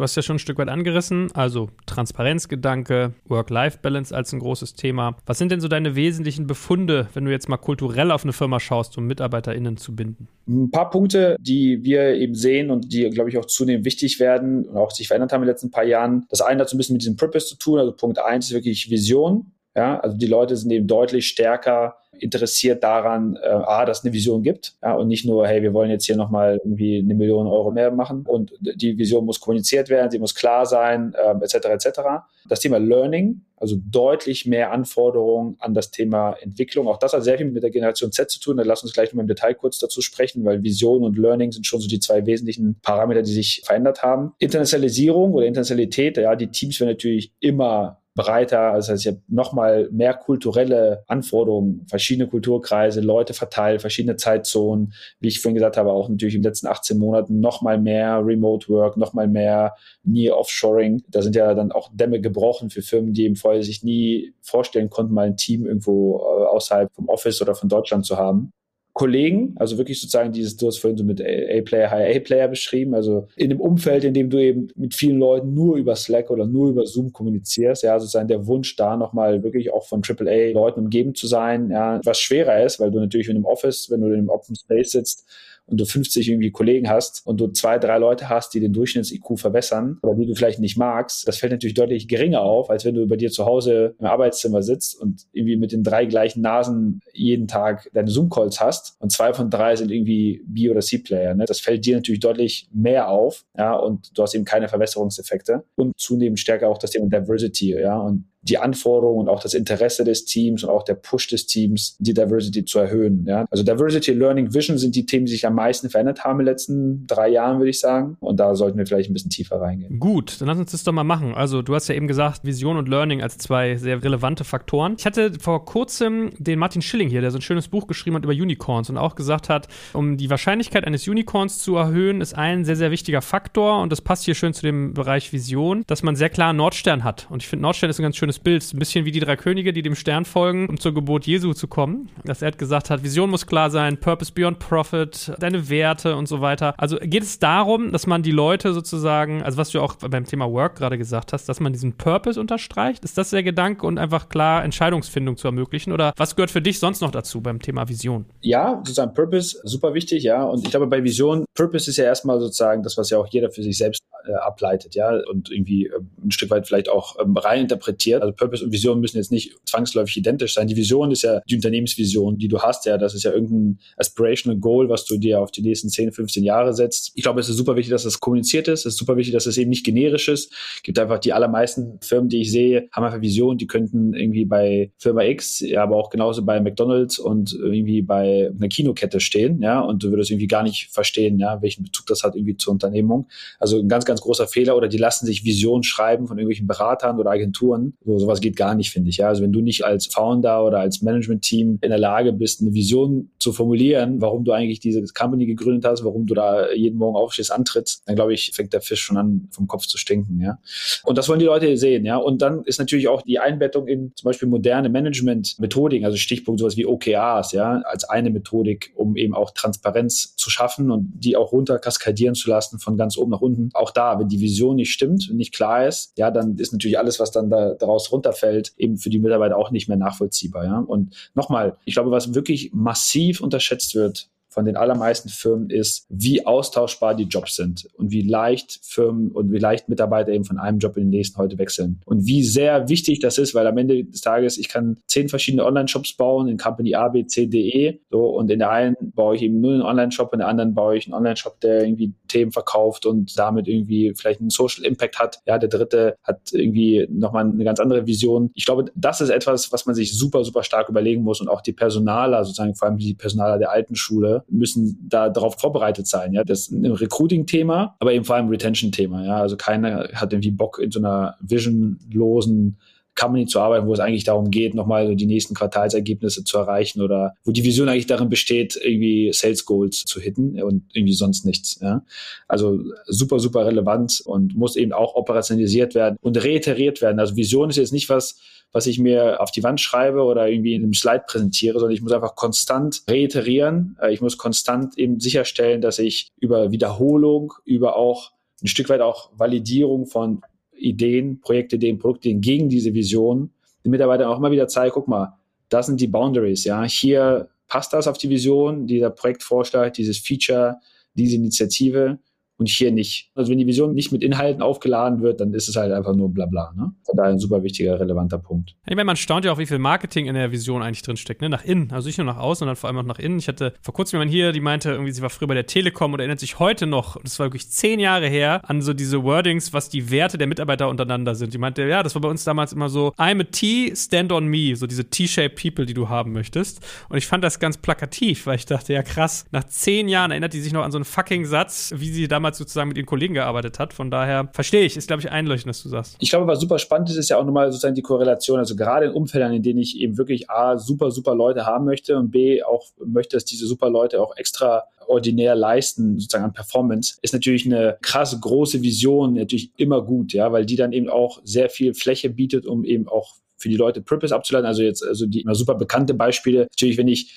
Du hast ja schon ein Stück weit angerissen, also Transparenzgedanke, Work-Life-Balance als ein großes Thema. Was sind denn so deine wesentlichen Befunde, wenn du jetzt mal kulturell auf eine Firma schaust, um MitarbeiterInnen zu binden? Ein paar Punkte, die wir eben sehen und die, glaube ich, auch zunehmend wichtig werden und auch sich verändert haben in den letzten paar Jahren. Das eine hat so ein bisschen mit diesem Purpose zu tun. Also Punkt eins ist wirklich Vision. Ja, also die Leute sind eben deutlich stärker interessiert daran, äh, A, dass es eine Vision gibt ja, und nicht nur, hey, wir wollen jetzt hier nochmal irgendwie eine Million Euro mehr machen und die Vision muss kommuniziert werden, sie muss klar sein, äh, etc. etc. Das Thema Learning, also deutlich mehr Anforderungen an das Thema Entwicklung. Auch das hat sehr viel mit der Generation Z zu tun. Da lass uns gleich nochmal im Detail kurz dazu sprechen, weil Vision und Learning sind schon so die zwei wesentlichen Parameter, die sich verändert haben. Internationalisierung oder Internationalität, ja, die Teams werden natürlich immer breiter, also das heißt, ich habe nochmal mehr kulturelle Anforderungen, verschiedene Kulturkreise, Leute verteilt, verschiedene Zeitzonen, wie ich vorhin gesagt habe, auch natürlich in den letzten 18 Monaten nochmal mehr Remote Work, nochmal mehr Near Offshoring. Da sind ja dann auch Dämme gebrochen für Firmen, die eben vorher sich nie vorstellen konnten, mal ein Team irgendwo äh, außerhalb vom Office oder von Deutschland zu haben. Kollegen, also wirklich sozusagen dieses, du hast vorhin so mit A-Player, High-A-Player beschrieben, also in dem Umfeld, in dem du eben mit vielen Leuten nur über Slack oder nur über Zoom kommunizierst, ja, sozusagen der Wunsch da nochmal wirklich auch von AAA-Leuten umgeben zu sein, ja, was schwerer ist, weil du natürlich in einem Office, wenn du in einem Open Space sitzt, und du 50 irgendwie Kollegen hast und du zwei, drei Leute hast, die den Durchschnitts-IQ verbessern oder die du vielleicht nicht magst, das fällt natürlich deutlich geringer auf, als wenn du bei dir zu Hause im Arbeitszimmer sitzt und irgendwie mit den drei gleichen Nasen jeden Tag deine Zoom-Calls hast und zwei von drei sind irgendwie B- oder C-Player. Ne? Das fällt dir natürlich deutlich mehr auf, ja, und du hast eben keine Verbesserungseffekte und zunehmend stärker auch das Thema Diversity, ja, und die Anforderungen und auch das Interesse des Teams und auch der Push des Teams, die Diversity zu erhöhen. Ja? Also Diversity, Learning, Vision sind die Themen, die sich am meisten verändert haben in den letzten drei Jahren, würde ich sagen. Und da sollten wir vielleicht ein bisschen tiefer reingehen. Gut, dann lass uns das doch mal machen. Also du hast ja eben gesagt, Vision und Learning als zwei sehr relevante Faktoren. Ich hatte vor kurzem den Martin Schilling hier, der so ein schönes Buch geschrieben hat über Unicorns und auch gesagt hat, um die Wahrscheinlichkeit eines Unicorns zu erhöhen, ist ein sehr, sehr wichtiger Faktor und das passt hier schön zu dem Bereich Vision, dass man sehr klar Nordstern hat. Und ich finde, Nordstern ist ein ganz schönes schönes Bild. Ein bisschen wie die drei Könige, die dem Stern folgen, um zur Geburt Jesu zu kommen. Dass er gesagt hat, Vision muss klar sein, Purpose beyond Profit, deine Werte und so weiter. Also geht es darum, dass man die Leute sozusagen, also was du auch beim Thema Work gerade gesagt hast, dass man diesen Purpose unterstreicht? Ist das der Gedanke und einfach klar Entscheidungsfindung zu ermöglichen? Oder was gehört für dich sonst noch dazu beim Thema Vision? Ja, sozusagen Purpose, super wichtig, ja. Und ich glaube, bei Vision, Purpose ist ja erstmal sozusagen das, was ja auch jeder für sich selbst äh, ableitet, ja, und irgendwie äh, ein Stück weit vielleicht auch ähm, rein interpretiert. Also Purpose und Vision müssen jetzt nicht zwangsläufig identisch sein. Die Vision ist ja die Unternehmensvision, die du hast, ja. Das ist ja irgendein aspirational Goal, was du dir auf die nächsten 10, 15 Jahre setzt. Ich glaube, es ist super wichtig, dass das kommuniziert ist. Es ist super wichtig, dass es eben nicht generisch ist. Es gibt einfach die allermeisten Firmen, die ich sehe, haben einfach Vision, die könnten irgendwie bei Firma X, ja, aber auch genauso bei McDonalds und irgendwie bei einer Kinokette stehen, ja, und du würdest irgendwie gar nicht verstehen, ja, welchen Bezug das hat irgendwie zur Unternehmung. Also ein ganz, ganz großer Fehler oder die lassen sich Vision schreiben von irgendwelchen Beratern oder Agenturen. So, sowas geht gar nicht, finde ich. Ja, also wenn du nicht als Founder oder als Management-Team in der Lage bist, eine Vision zu formulieren, warum du eigentlich diese Company gegründet hast, warum du da jeden Morgen aufstehst, antrittst, dann glaube ich, fängt der Fisch schon an, vom Kopf zu stinken. Ja, und das wollen die Leute sehen. Ja, und dann ist natürlich auch die Einbettung in zum Beispiel moderne Management-Methodiken, also Stichpunkt sowas wie OKRs, ja, als eine Methodik, um eben auch Transparenz zu schaffen und die auch runter kaskadieren zu lassen von ganz oben nach unten. Auch da, wenn die Vision nicht stimmt und nicht klar ist, ja, dann ist natürlich alles, was dann da, daraus runterfällt, eben für die Mitarbeiter auch nicht mehr nachvollziehbar. Ja. Und nochmal, ich glaube, was wirklich massiv unterschätzt wird, von den allermeisten Firmen ist, wie austauschbar die Jobs sind und wie leicht Firmen und wie leicht Mitarbeiter eben von einem Job in den nächsten heute wechseln. Und wie sehr wichtig das ist, weil am Ende des Tages, ich kann zehn verschiedene Online-Shops bauen in Company A, B, C, D, E. So, und in der einen baue ich eben nur einen Online-Shop, in der anderen baue ich einen Online-Shop, der irgendwie Themen verkauft und damit irgendwie vielleicht einen Social Impact hat. Ja, der dritte hat irgendwie nochmal eine ganz andere Vision. Ich glaube, das ist etwas, was man sich super, super stark überlegen muss und auch die Personaler, sozusagen vor allem die Personaler der alten Schule, müssen da darauf vorbereitet sein. Ja, das ist ein Recruiting-Thema, aber eben vor allem Retention-Thema. Ja, also keiner hat irgendwie Bock in so einer visionlosen Company zu arbeiten, wo es eigentlich darum geht, nochmal so die nächsten Quartalsergebnisse zu erreichen oder wo die Vision eigentlich darin besteht, irgendwie Sales Goals zu hitten und irgendwie sonst nichts. Ja? Also super, super relevant und muss eben auch operationalisiert werden und reiteriert werden. Also Vision ist jetzt nicht was, was ich mir auf die Wand schreibe oder irgendwie in einem Slide präsentiere, sondern ich muss einfach konstant reiterieren. Äh, ich muss konstant eben sicherstellen, dass ich über Wiederholung, über auch ein Stück weit auch Validierung von Ideen, Projektideen, Produktideen gegen diese Vision den Mitarbeitern auch immer wieder zeige, guck mal, das sind die Boundaries, ja. Hier passt das auf die Vision, dieser Projektvorschlag, dieses Feature, diese Initiative und hier nicht. Also wenn die Vision nicht mit Inhalten aufgeladen wird, dann ist es halt einfach nur Blabla. Ne? Von daher ein super wichtiger, relevanter Punkt. Ich meine, man staunt ja auch, wie viel Marketing in der Vision eigentlich drinsteckt, ne? Nach innen. Also nicht nur nach außen, sondern vor allem auch nach innen. Ich hatte vor kurzem jemanden hier, die meinte, irgendwie, sie war früher bei der Telekom und erinnert sich heute noch, das war wirklich zehn Jahre her, an so diese Wordings, was die Werte der Mitarbeiter untereinander sind. Die meinte, ja, das war bei uns damals immer so, I'm a T, stand on me, so diese T-shaped People, die du haben möchtest. Und ich fand das ganz plakativ, weil ich dachte, ja krass, nach zehn Jahren erinnert die sich noch an so einen fucking Satz, wie sie damals sozusagen mit ihren Kollegen gearbeitet hat. Von daher verstehe ich, ist, glaube ich, einleuchtend, was du sagst. Ich glaube, was super spannend ist, ist ja auch nochmal sozusagen die Korrelation. Also gerade in Umfeldern, in denen ich eben wirklich A, super, super Leute haben möchte und B, auch möchte, dass diese super Leute auch extra ordinär leisten, sozusagen an Performance, ist natürlich eine krasse, große Vision natürlich immer gut, ja, weil die dann eben auch sehr viel Fläche bietet, um eben auch für die Leute Purpose abzuleiten. Also jetzt, also die immer super bekannte Beispiele. Natürlich, wenn ich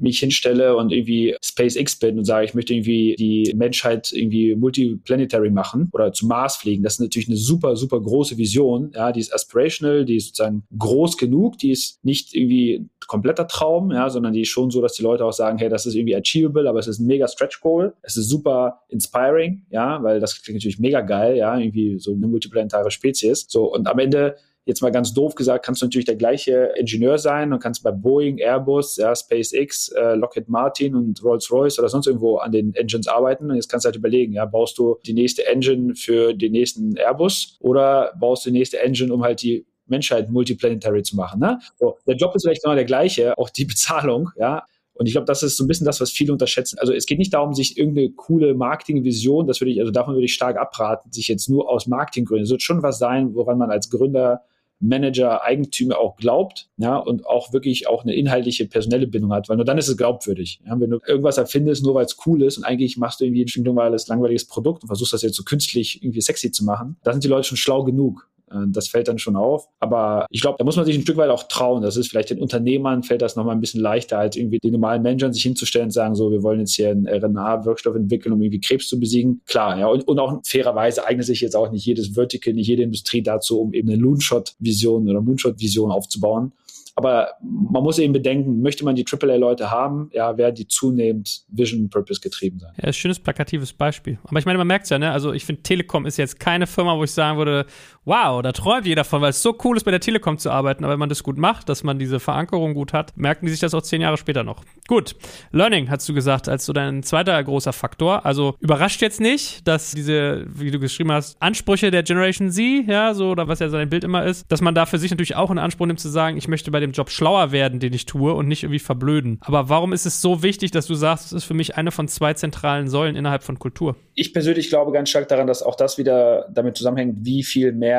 mich hinstelle und irgendwie SpaceX bin und sage, ich möchte irgendwie die Menschheit irgendwie multiplanetary machen oder zum Mars fliegen, das ist natürlich eine super, super große Vision. Ja, die ist aspirational, die ist sozusagen groß genug, die ist nicht irgendwie kompletter Traum, ja, sondern die ist schon so, dass die Leute auch sagen, hey, das ist irgendwie achievable, aber es ist ein mega Stretch Goal. Es ist super inspiring, ja, weil das klingt natürlich mega geil, ja, irgendwie so eine multiplanetare Spezies. So, und am Ende Jetzt mal ganz doof gesagt, kannst du natürlich der gleiche Ingenieur sein und kannst bei Boeing, Airbus, ja, SpaceX, äh, Lockheed Martin und Rolls-Royce oder sonst irgendwo an den Engines arbeiten. Und jetzt kannst du halt überlegen, ja, baust du die nächste Engine für den nächsten Airbus oder baust du die nächste Engine, um halt die Menschheit multiplanetary zu machen. Ne? So, der Job ist vielleicht genau der gleiche, auch die Bezahlung, ja. Und ich glaube, das ist so ein bisschen das, was viele unterschätzen. Also es geht nicht darum, sich irgendeine coole Marketingvision, das würde ich, also davon würde ich stark abraten, sich jetzt nur aus Marketinggründen. Es wird schon was sein, woran man als Gründer Manager, Eigentümer auch glaubt, ja, und auch wirklich auch eine inhaltliche personelle Bindung hat, weil nur dann ist es glaubwürdig. Ja, wenn du irgendwas erfindest, nur weil es cool ist und eigentlich machst du irgendwie ein stinknormales, langweiliges Produkt und versuchst das jetzt so künstlich irgendwie sexy zu machen, da sind die Leute schon schlau genug. Äh, das fällt dann schon auf. Aber ich glaube, da muss man sich ein Stück weit auch trauen. Das ist vielleicht den Unternehmern fällt das nochmal ein bisschen leichter, als irgendwie den normalen Managern sich hinzustellen und sagen, so, wir wollen jetzt hier einen RNA-Wirkstoff entwickeln, um irgendwie Krebs zu besiegen. Klar, ja. Und, und auch fairerweise eignet sich jetzt auch nicht jedes Vertical, nicht jede Industrie dazu, um eben eine Loonshot-Vision oder Moonshot-Vision aufzubauen. Aber man muss eben bedenken, möchte man die AAA-Leute haben, ja, werden die zunehmend Vision Purpose getrieben sein. Ja, schönes plakatives Beispiel. Aber ich meine, man merkt es ja, ne? Also ich finde, Telekom ist jetzt keine Firma, wo ich sagen würde, wow, da träumt jeder von, weil es so cool ist, bei der Telekom zu arbeiten. Aber wenn man das gut macht, dass man diese Verankerung gut hat, merken die sich das auch zehn Jahre später noch. Gut. Learning, hast du gesagt, als so dein zweiter großer Faktor. Also überrascht jetzt nicht, dass diese, wie du geschrieben hast, Ansprüche der Generation Z, ja, so, oder was ja sein Bild immer ist, dass man da für sich natürlich auch in Anspruch nimmt zu sagen, ich möchte bei dem Job schlauer werden, den ich tue und nicht irgendwie verblöden. Aber warum ist es so wichtig, dass du sagst, es ist für mich eine von zwei zentralen Säulen innerhalb von Kultur? Ich persönlich glaube ganz stark daran, dass auch das wieder damit zusammenhängt, wie viel mehr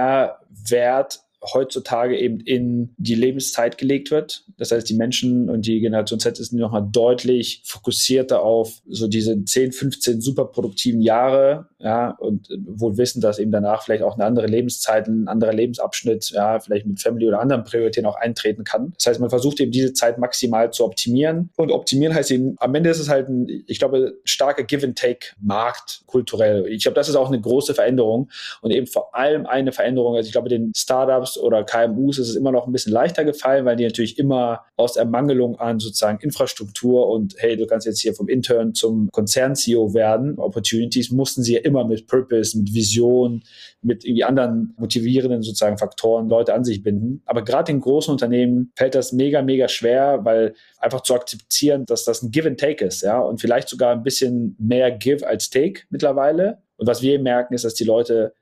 Wert heutzutage eben in die Lebenszeit gelegt wird. Das heißt, die Menschen und die Generation Z ist nochmal deutlich fokussierter auf so diese 10, 15 superproduktiven Jahre, ja, und wohl wissen, dass eben danach vielleicht auch eine andere Lebenszeit, ein anderer Lebensabschnitt, ja, vielleicht mit Family oder anderen Prioritäten auch eintreten kann. Das heißt, man versucht eben diese Zeit maximal zu optimieren. Und optimieren heißt eben, am Ende ist es halt ein, ich glaube, starker Give-and-Take-Markt kulturell. Ich glaube, das ist auch eine große Veränderung und eben vor allem eine Veränderung. Also ich glaube, den Startups Startups oder KMUs ist es immer noch ein bisschen leichter gefallen, weil die natürlich immer aus Ermangelung an sozusagen Infrastruktur und hey, du kannst jetzt hier vom Intern zum Konzern-CEO werden, Opportunities mussten sie ja immer mit Purpose, mit Vision, mit irgendwie anderen motivierenden sozusagen Faktoren Leute an sich binden. Aber gerade in großen Unternehmen fällt das mega, mega schwer, weil einfach zu akzeptieren, dass das ein Give and Take ist, ja, und vielleicht sogar ein bisschen mehr Give als Take mittlerweile. Und was wir merken, ist, dass die Leute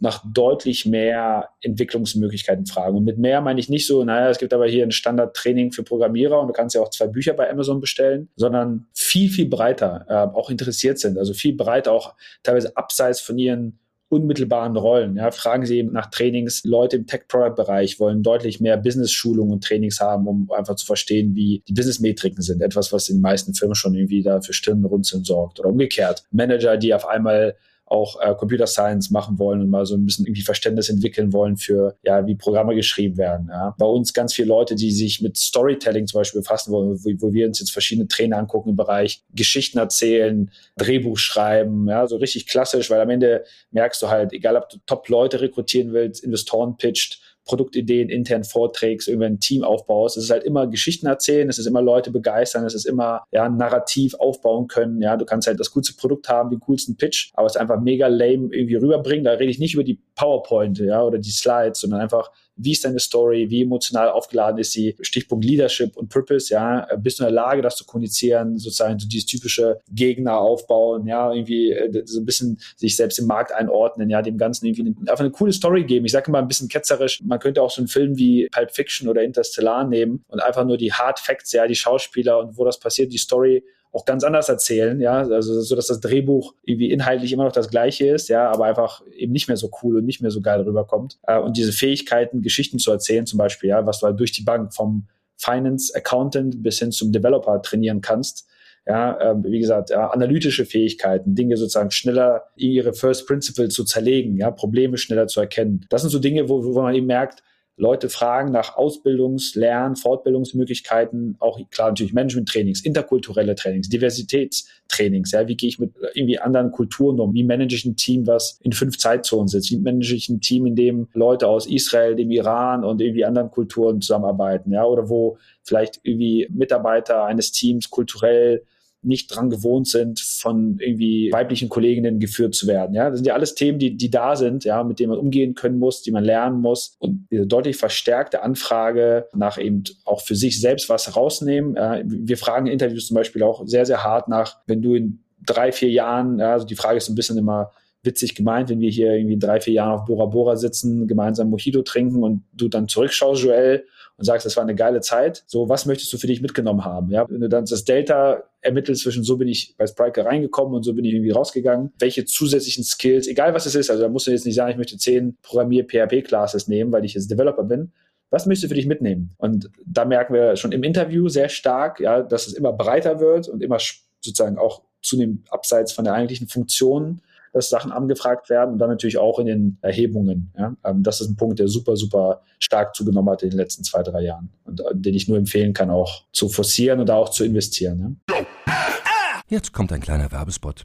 nach deutlich mehr Entwicklungsmöglichkeiten fragen. Und mit mehr meine ich nicht so, naja, es gibt aber hier ein Standardtraining für Programmierer und du kannst ja auch zwei Bücher bei Amazon bestellen, sondern viel, viel breiter äh, auch interessiert sind. Also viel breiter auch teilweise abseits von ihren unmittelbaren Rollen. Ja, fragen Sie eben nach Trainings. Leute im Tech-Product-Bereich wollen deutlich mehr Business-Schulungen und Trainings haben, um einfach zu verstehen, wie die Business-Metriken sind. Etwas, was in den meisten Firmen schon irgendwie da für Stirnrunzeln sorgt. Oder umgekehrt. Manager, die auf einmal auch äh, Computer Science machen wollen und mal so ein bisschen irgendwie Verständnis entwickeln wollen für, ja, wie Programme geschrieben werden. Ja. Bei uns ganz viele Leute, die sich mit Storytelling zum Beispiel befassen wollen, wo, wo wir uns jetzt verschiedene Trainer angucken im Bereich Geschichten erzählen, Drehbuch schreiben, ja, so richtig klassisch, weil am Ende merkst du halt, egal ob du Top-Leute rekrutieren willst, Investoren pitcht, Produktideen intern vorträgst, irgendwann ein Team aufbaust. Es ist halt immer Geschichten erzählen, es ist immer Leute begeistern, es ist immer ja, ein Narrativ aufbauen können. Ja, du kannst halt das coolste Produkt haben, den coolsten Pitch, aber es einfach mega lame irgendwie rüberbringen. Da rede ich nicht über die PowerPoint ja, oder die Slides, sondern einfach wie ist deine Story, wie emotional aufgeladen ist sie, Stichpunkt Leadership und Purpose, ja, bist du in der Lage, das zu kommunizieren, sozusagen so dieses typische Gegner aufbauen, ja, irgendwie äh, so ein bisschen sich selbst im Markt einordnen, ja, dem Ganzen irgendwie einfach eine coole Story geben. Ich sage immer ein bisschen ketzerisch, man könnte auch so einen Film wie Pulp Fiction oder Interstellar nehmen und einfach nur die Hard Facts, ja, die Schauspieler und wo das passiert, die Story auch ganz anders erzählen, ja, also so, dass das Drehbuch irgendwie inhaltlich immer noch das gleiche ist, ja, aber einfach eben nicht mehr so cool und nicht mehr so geil rüberkommt. Äh, und diese Fähigkeiten, Geschichten zu erzählen, zum Beispiel, ja, was du halt durch die Bank vom Finance Accountant bis hin zum Developer trainieren kannst, ja, äh, wie gesagt, ja, analytische Fähigkeiten, Dinge sozusagen schneller in ihre First Principle zu zerlegen, ja, Probleme schneller zu erkennen. Das sind so Dinge, wo, wo man eben merkt, Leute fragen nach Ausbildungs-, Lern-, Fortbildungsmöglichkeiten, auch klar natürlich Management-Trainings, interkulturelle Trainings, Diversitätstrainings. Ja, wie gehe ich mit irgendwie anderen Kulturen um? Wie manage ich ein Team, was in fünf Zeitzonen sitzt? Wie manage ich ein Team, in dem Leute aus Israel, dem Iran und irgendwie anderen Kulturen zusammenarbeiten? Ja, oder wo vielleicht irgendwie Mitarbeiter eines Teams kulturell nicht dran gewohnt sind, von irgendwie weiblichen Kolleginnen geführt zu werden. Ja, das sind ja alles Themen, die, die da sind, ja, mit denen man umgehen können muss, die man lernen muss. Und diese deutlich verstärkte Anfrage nach eben auch für sich selbst was rausnehmen. Ja, wir fragen in Interviews zum Beispiel auch sehr, sehr hart nach, wenn du in drei, vier Jahren, ja, also die Frage ist ein bisschen immer, witzig gemeint, wenn wir hier irgendwie drei, vier Jahren auf Bora Bora sitzen, gemeinsam Mojito trinken und du dann zurückschaust, Joel, und sagst, das war eine geile Zeit. So, was möchtest du für dich mitgenommen haben? Ja, wenn du dann das Delta ermittelst zwischen so bin ich bei Spriker reingekommen und so bin ich irgendwie rausgegangen. Welche zusätzlichen Skills, egal was es ist, also da musst du jetzt nicht sagen, ich möchte zehn Programmier-PHP-Classes nehmen, weil ich jetzt Developer bin. Was möchtest du für dich mitnehmen? Und da merken wir schon im Interview sehr stark, ja, dass es immer breiter wird und immer sozusagen auch zunehmend abseits von der eigentlichen Funktion dass Sachen angefragt werden und dann natürlich auch in den Erhebungen. Ja? Ähm, das ist ein Punkt, der super, super stark zugenommen hat in den letzten zwei, drei Jahren und äh, den ich nur empfehlen kann, auch zu forcieren und auch zu investieren. Ja? Jetzt kommt ein kleiner Werbespot.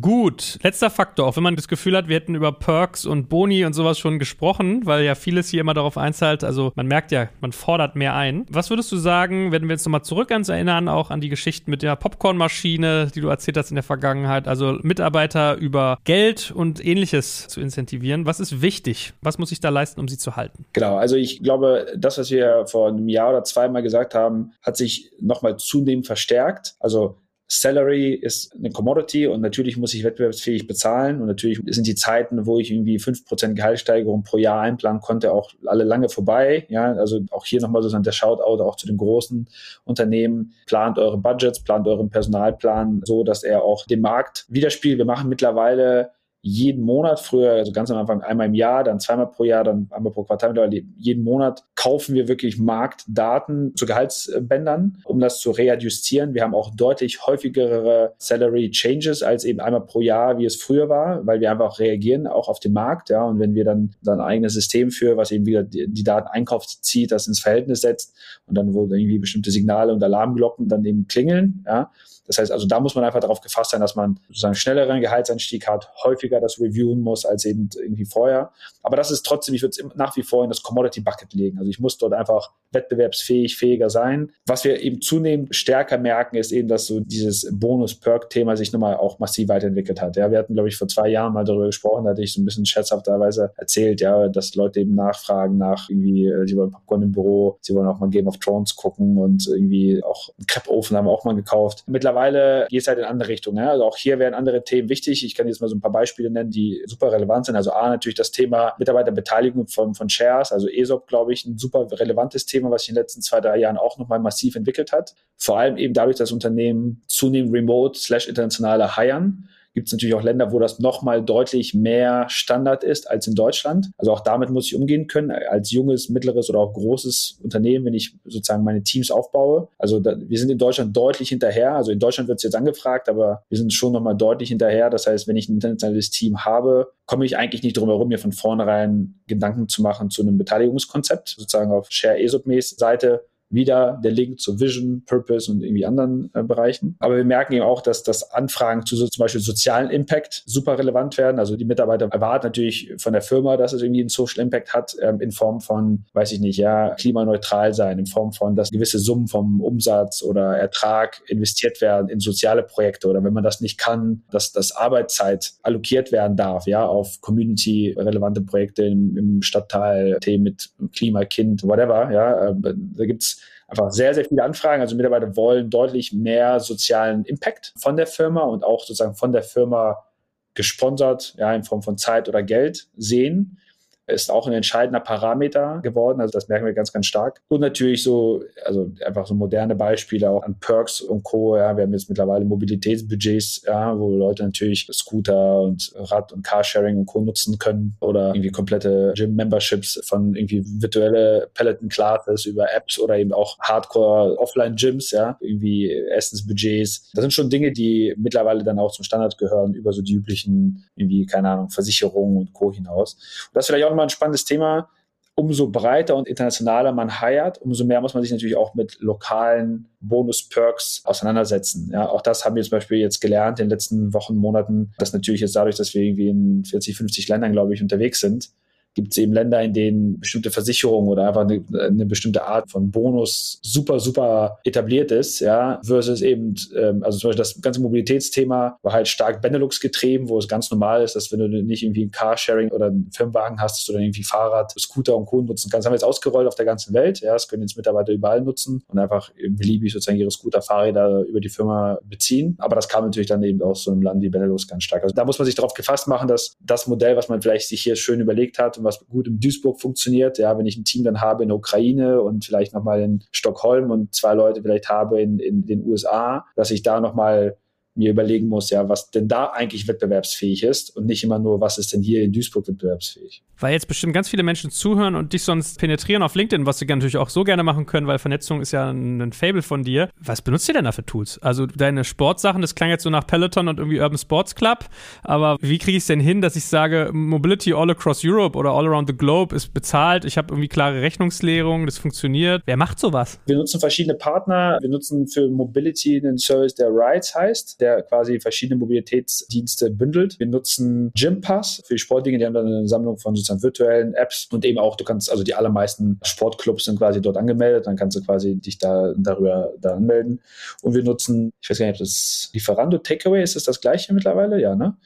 Gut, letzter Faktor, auch wenn man das Gefühl hat, wir hätten über Perks und Boni und sowas schon gesprochen, weil ja vieles hier immer darauf einzahlt, also man merkt ja, man fordert mehr ein. Was würdest du sagen, wenn wir uns nochmal zurück ans Erinnern, auch an die Geschichten mit der Popcornmaschine, die du erzählt hast in der Vergangenheit, also Mitarbeiter über Geld und ähnliches zu incentivieren, was ist wichtig? Was muss ich da leisten, um sie zu halten? Genau, also ich glaube, das, was wir vor einem Jahr oder zweimal gesagt haben, hat sich nochmal zunehmend verstärkt. Also Salary ist eine Commodity und natürlich muss ich wettbewerbsfähig bezahlen und natürlich sind die Zeiten, wo ich irgendwie fünf Prozent Gehaltssteigerung pro Jahr einplanen konnte, auch alle lange vorbei. Ja, also auch hier nochmal sozusagen der Shoutout auch zu den großen Unternehmen. Plant eure Budgets, plant euren Personalplan so, dass er auch den Markt widerspiegelt. Wir machen mittlerweile jeden Monat, früher, also ganz am Anfang einmal im Jahr, dann zweimal pro Jahr, dann einmal pro Quartal, mittlerweile jeden Monat kaufen wir wirklich Marktdaten zu Gehaltsbändern, um das zu readjustieren. Wir haben auch deutlich häufigere Salary Changes als eben einmal pro Jahr, wie es früher war, weil wir einfach reagieren auch auf den Markt, ja, und wenn wir dann, dann ein eigenes System für, was eben wieder die, die Daten einkauft, zieht, das ins Verhältnis setzt und dann, wo irgendwie bestimmte Signale und Alarmglocken dann eben klingeln, ja, das heißt also, da muss man einfach darauf gefasst sein, dass man sozusagen schnelleren Gehaltsanstieg hat, häufiger das reviewen muss als eben irgendwie vorher. Aber das ist trotzdem, ich würde es nach wie vor in das Commodity Bucket legen. Also ich muss dort einfach wettbewerbsfähig, fähiger sein. Was wir eben zunehmend stärker merken, ist eben, dass so dieses Bonus-Perk-Thema sich nochmal auch massiv weiterentwickelt hat. Ja, wir hatten, glaube ich, vor zwei Jahren mal darüber gesprochen, da hatte ich so ein bisschen scherzhafterweise erzählt, ja, dass Leute eben nachfragen nach irgendwie, äh, sie wollen Popcorn im Büro, sie wollen auch mal Game of Thrones gucken und irgendwie auch einen Crepe-Ofen haben wir auch mal gekauft. Mittlerweile mittlerweile geht es halt in andere Richtungen. Also auch hier werden andere Themen wichtig. Ich kann jetzt mal so ein paar Beispiele nennen, die super relevant sind. Also A, natürlich das Thema Mitarbeiterbeteiligung von, von Shares, also ESOP, glaube ich, ein super relevantes Thema, was sich in den letzten zwei, drei Jahren auch nochmal massiv entwickelt hat. Vor allem eben dadurch, dass Unternehmen zunehmend remote slash internationale hiren gibt es natürlich auch Länder, wo das nochmal deutlich mehr Standard ist als in Deutschland. Also auch damit muss ich umgehen können, als junges, mittleres oder auch großes Unternehmen, wenn ich sozusagen meine Teams aufbaue. Also da, wir sind in Deutschland deutlich hinterher. Also in Deutschland wird es jetzt angefragt, aber wir sind schon nochmal deutlich hinterher. Das heißt, wenn ich ein internationales Team habe, komme ich eigentlich nicht drum herum, mir von vornherein Gedanken zu machen zu einem Beteiligungskonzept, sozusagen auf Share ESOP Seite wieder der Link zu Vision, Purpose und irgendwie anderen äh, Bereichen. Aber wir merken eben auch, dass das Anfragen zu so zum Beispiel sozialen Impact super relevant werden. Also die Mitarbeiter erwarten natürlich von der Firma, dass es irgendwie einen Social Impact hat, ähm, in Form von, weiß ich nicht, ja, klimaneutral sein, in Form von, dass gewisse Summen vom Umsatz oder Ertrag investiert werden in soziale Projekte oder wenn man das nicht kann, dass das Arbeitszeit allokiert werden darf, ja, auf Community-relevante Projekte im, im Stadtteil, Themen mit Klima, Kind, whatever, ja, äh, da gibt's einfach sehr, sehr viele Anfragen. Also Mitarbeiter wollen deutlich mehr sozialen Impact von der Firma und auch sozusagen von der Firma gesponsert, ja, in Form von Zeit oder Geld sehen ist auch ein entscheidender Parameter geworden. Also das merken wir ganz, ganz stark. Und natürlich so, also einfach so moderne Beispiele auch an Perks und Co. Ja, wir haben jetzt mittlerweile Mobilitätsbudgets, ja, wo Leute natürlich Scooter und Rad- und Carsharing und Co. nutzen können oder irgendwie komplette Gym-Memberships von irgendwie virtuelle Peloton-Classes über Apps oder eben auch Hardcore-Offline-Gyms, ja, irgendwie Essensbudgets. Das sind schon Dinge, die mittlerweile dann auch zum Standard gehören über so die üblichen irgendwie, keine Ahnung, Versicherungen und Co. hinaus. Und das vielleicht auch nochmal ein spannendes Thema. Umso breiter und internationaler man heiert, umso mehr muss man sich natürlich auch mit lokalen Bonus-Perks auseinandersetzen. Ja, auch das haben wir zum Beispiel jetzt gelernt in den letzten Wochen, Monaten, dass natürlich jetzt dadurch, dass wir irgendwie in 40, 50 Ländern, glaube ich, unterwegs sind, gibt es eben Länder, in denen bestimmte Versicherungen oder einfach eine, eine, bestimmte Art von Bonus super, super etabliert ist, ja, versus eben, ähm, also zum Beispiel das ganze Mobilitätsthema war halt stark Benelux getrieben, wo es ganz normal ist, dass wenn du nicht irgendwie ein Carsharing oder einen Firmenwagen hast, dass du dann irgendwie Fahrrad, Scooter und Co. nutzen kannst. Das haben wir jetzt ausgerollt auf der ganzen Welt, ja, das können jetzt Mitarbeiter überall nutzen und einfach beliebig sozusagen ihre Scooter, Fahrräder über die Firma beziehen. Aber das kam natürlich dann eben aus so einem Land wie Benelux ganz stark. Also da muss man sich darauf gefasst machen, dass das Modell, was man vielleicht sich hier schön überlegt hat, was gut in Duisburg funktioniert. Ja, wenn ich ein Team dann habe in der Ukraine und vielleicht nochmal in Stockholm und zwei Leute vielleicht habe in, in den USA, dass ich da nochmal mir überlegen muss, ja, was denn da eigentlich wettbewerbsfähig ist und nicht immer nur, was ist denn hier in Duisburg wettbewerbsfähig. Weil jetzt bestimmt ganz viele Menschen zuhören und dich sonst penetrieren auf LinkedIn, was sie natürlich auch so gerne machen können, weil Vernetzung ist ja ein, Fable von dir. Was benutzt ihr denn da für Tools? Also deine Sportsachen, das klang jetzt so nach Peloton und irgendwie Urban Sports Club, aber wie kriege ich es denn hin, dass ich sage, Mobility all across Europe oder all around the globe ist bezahlt, ich habe irgendwie klare Rechnungslehrung, das funktioniert. Wer macht sowas? Wir nutzen verschiedene Partner. Wir nutzen für Mobility einen Service, der Rides heißt der quasi verschiedene Mobilitätsdienste bündelt. Wir nutzen Gympass für die Sportdinge, die haben dann eine Sammlung von sozusagen virtuellen Apps und eben auch, du kannst, also die allermeisten Sportclubs sind quasi dort angemeldet, dann kannst du quasi dich da darüber da anmelden. Und wir nutzen, ich weiß gar nicht, ob das Lieferando Takeaway ist das das gleiche mittlerweile? Ja, ne?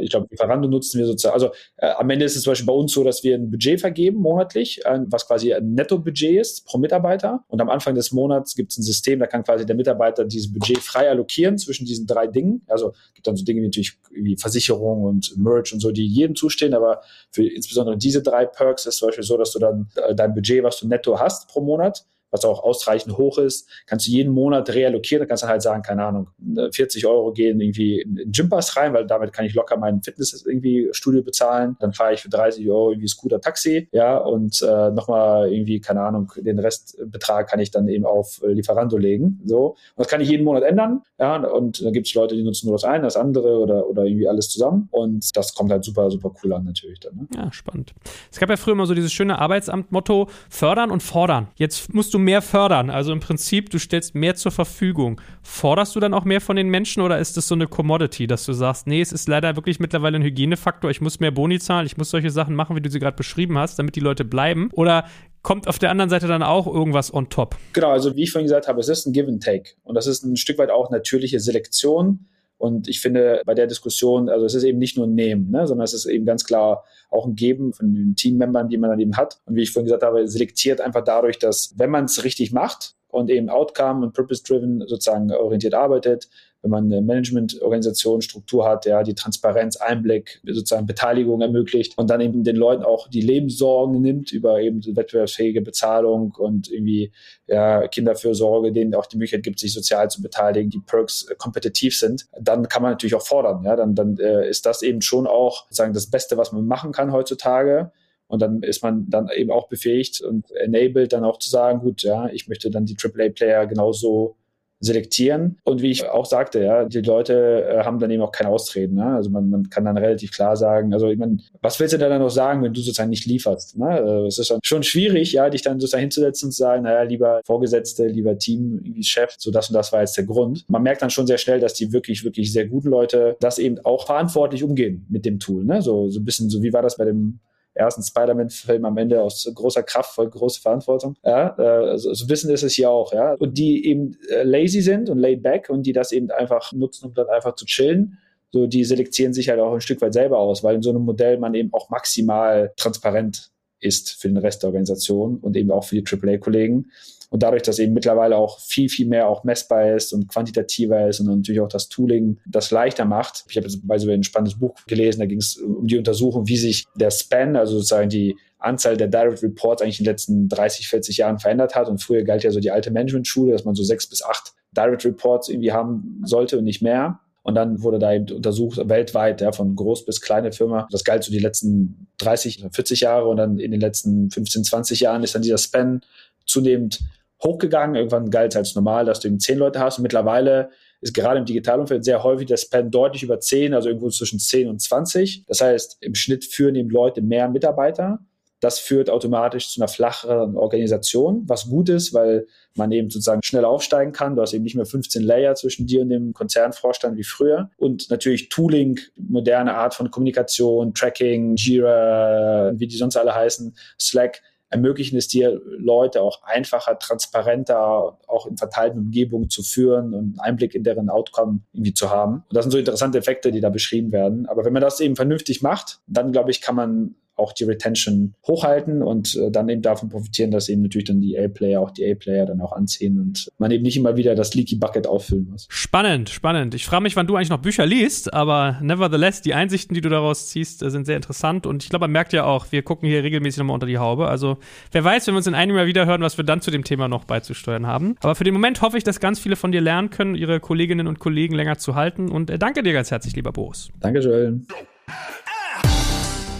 Ich glaube, Lieferando nutzen wir sozusagen. Also äh, am Ende ist es zum Beispiel bei uns so, dass wir ein Budget vergeben monatlich, äh, was quasi ein Netto-Budget ist pro Mitarbeiter. Und am Anfang des Monats gibt es ein System, da kann quasi der Mitarbeiter dieses Budget frei allokieren zwischen diesen drei Dingen. Also gibt dann so Dinge wie natürlich wie Versicherung und Merch und so, die jedem zustehen. Aber für insbesondere diese drei Perks ist es zum Beispiel so, dass du dann äh, dein Budget, was du netto hast pro Monat, was auch ausreichend hoch ist, kannst du jeden Monat reallokieren. Da kannst du halt sagen, keine Ahnung, 40 Euro gehen irgendwie in Gympass rein, weil damit kann ich locker mein Fitness irgendwie Studio bezahlen. Dann fahre ich für 30 Euro irgendwie Scooter Taxi, ja, und äh, nochmal irgendwie, keine Ahnung, den Restbetrag kann ich dann eben auf Lieferando legen. So. Und das kann ich jeden Monat ändern. Ja, und da gibt es Leute, die nutzen nur das eine, das andere oder, oder irgendwie alles zusammen. Und das kommt halt super, super cool an natürlich dann. Ne? Ja, spannend. Es gab ja früher immer so dieses schöne Arbeitsamt-Motto, fördern und fordern. Jetzt musst du du mehr fördern. Also im Prinzip, du stellst mehr zur Verfügung. Forderst du dann auch mehr von den Menschen oder ist das so eine Commodity, dass du sagst, nee, es ist leider wirklich mittlerweile ein Hygienefaktor, ich muss mehr Boni zahlen, ich muss solche Sachen machen, wie du sie gerade beschrieben hast, damit die Leute bleiben? Oder kommt auf der anderen Seite dann auch irgendwas on top? Genau, also wie ich vorhin gesagt habe, es ist ein Give and Take. Und das ist ein Stück weit auch natürliche Selektion und ich finde bei der Diskussion, also es ist eben nicht nur ein Nehmen, ne, sondern es ist eben ganz klar auch ein Geben von den Teammembern, die man dann eben hat. Und wie ich vorhin gesagt habe, selektiert einfach dadurch, dass wenn man es richtig macht und eben Outcome und Purpose-Driven sozusagen orientiert arbeitet, wenn man eine Managementorganisation, Struktur hat, ja, die Transparenz, Einblick, sozusagen Beteiligung ermöglicht und dann eben den Leuten auch die Lebenssorgen nimmt über eben wettbewerbsfähige Bezahlung und irgendwie ja, Kinderfürsorge, denen auch die Möglichkeit gibt, sich sozial zu beteiligen, die Perks äh, kompetitiv sind, dann kann man natürlich auch fordern. Ja, dann, dann äh, ist das eben schon auch sozusagen das Beste, was man machen kann heutzutage. Und dann ist man dann eben auch befähigt und enabled, dann auch zu sagen, gut, ja, ich möchte dann die AAA-Player genauso selektieren. Und wie ich auch sagte, ja, die Leute äh, haben dann eben auch kein Austreten. Ne? Also man, man kann dann relativ klar sagen, also ich meine, was willst du denn dann noch sagen, wenn du sozusagen nicht lieferst? Ne? Also es ist dann schon schwierig, ja, dich dann sozusagen hinzusetzen und zu sagen, naja, lieber Vorgesetzte, lieber Team, irgendwie Chef, so das und das war jetzt der Grund. Man merkt dann schon sehr schnell, dass die wirklich, wirklich sehr guten Leute das eben auch verantwortlich umgehen mit dem Tool. Ne? So, so ein bisschen, so wie war das bei dem ersten Spider-Man-Film am Ende aus großer Kraft voll große Verantwortung. Ja, äh, so, so wissen ist es hier auch, ja. Und die eben äh, lazy sind und laid back und die das eben einfach nutzen, um dann einfach zu chillen. So, die selektieren sich halt auch ein Stück weit selber aus, weil in so einem Modell man eben auch maximal transparent ist für den Rest der Organisation und eben auch für die AAA-Kollegen. Und dadurch, dass eben mittlerweile auch viel, viel mehr auch messbar ist und quantitativer ist und natürlich auch das Tooling das leichter macht. Ich habe jetzt bei so ein spannendes Buch gelesen, da ging es um die Untersuchung, wie sich der Span, also sozusagen die Anzahl der Direct Reports eigentlich in den letzten 30, 40 Jahren verändert hat. Und früher galt ja so die alte Management-Schule, dass man so sechs bis acht Direct Reports irgendwie haben sollte und nicht mehr. Und dann wurde da eben untersucht, weltweit, ja, von groß bis kleine Firma. Das galt so die letzten 30, 40 Jahre und dann in den letzten 15, 20 Jahren ist dann dieser Span zunehmend hochgegangen. Irgendwann galt es als normal, dass du eben zehn Leute hast. Und mittlerweile ist gerade im Digitalumfeld sehr häufig der Span deutlich über zehn, also irgendwo zwischen zehn und zwanzig. Das heißt, im Schnitt führen eben Leute mehr Mitarbeiter. Das führt automatisch zu einer flacheren Organisation, was gut ist, weil man eben sozusagen schnell aufsteigen kann. Du hast eben nicht mehr 15 Layer zwischen dir und dem Konzernvorstand wie früher. Und natürlich Tooling, moderne Art von Kommunikation, Tracking, Jira, wie die sonst alle heißen, Slack, ermöglichen es dir, Leute auch einfacher, transparenter, auch in verteilten Umgebungen zu führen und einen Einblick in deren Outcome irgendwie zu haben. Und das sind so interessante Effekte, die da beschrieben werden. Aber wenn man das eben vernünftig macht, dann glaube ich, kann man auch die Retention hochhalten und äh, dann eben davon profitieren, dass eben natürlich dann die A-Player auch die A-Player dann auch anziehen und man eben nicht immer wieder das Leaky Bucket auffüllen muss. Spannend, spannend. Ich frage mich, wann du eigentlich noch Bücher liest, aber nevertheless, die Einsichten, die du daraus ziehst, äh, sind sehr interessant und ich glaube, man merkt ja auch, wir gucken hier regelmäßig nochmal unter die Haube. Also wer weiß, wenn wir uns in einem Jahr wieder hören, was wir dann zu dem Thema noch beizusteuern haben. Aber für den Moment hoffe ich, dass ganz viele von dir lernen können, ihre Kolleginnen und Kollegen länger zu halten und äh, danke dir ganz herzlich, lieber Boris. Danke, Joel.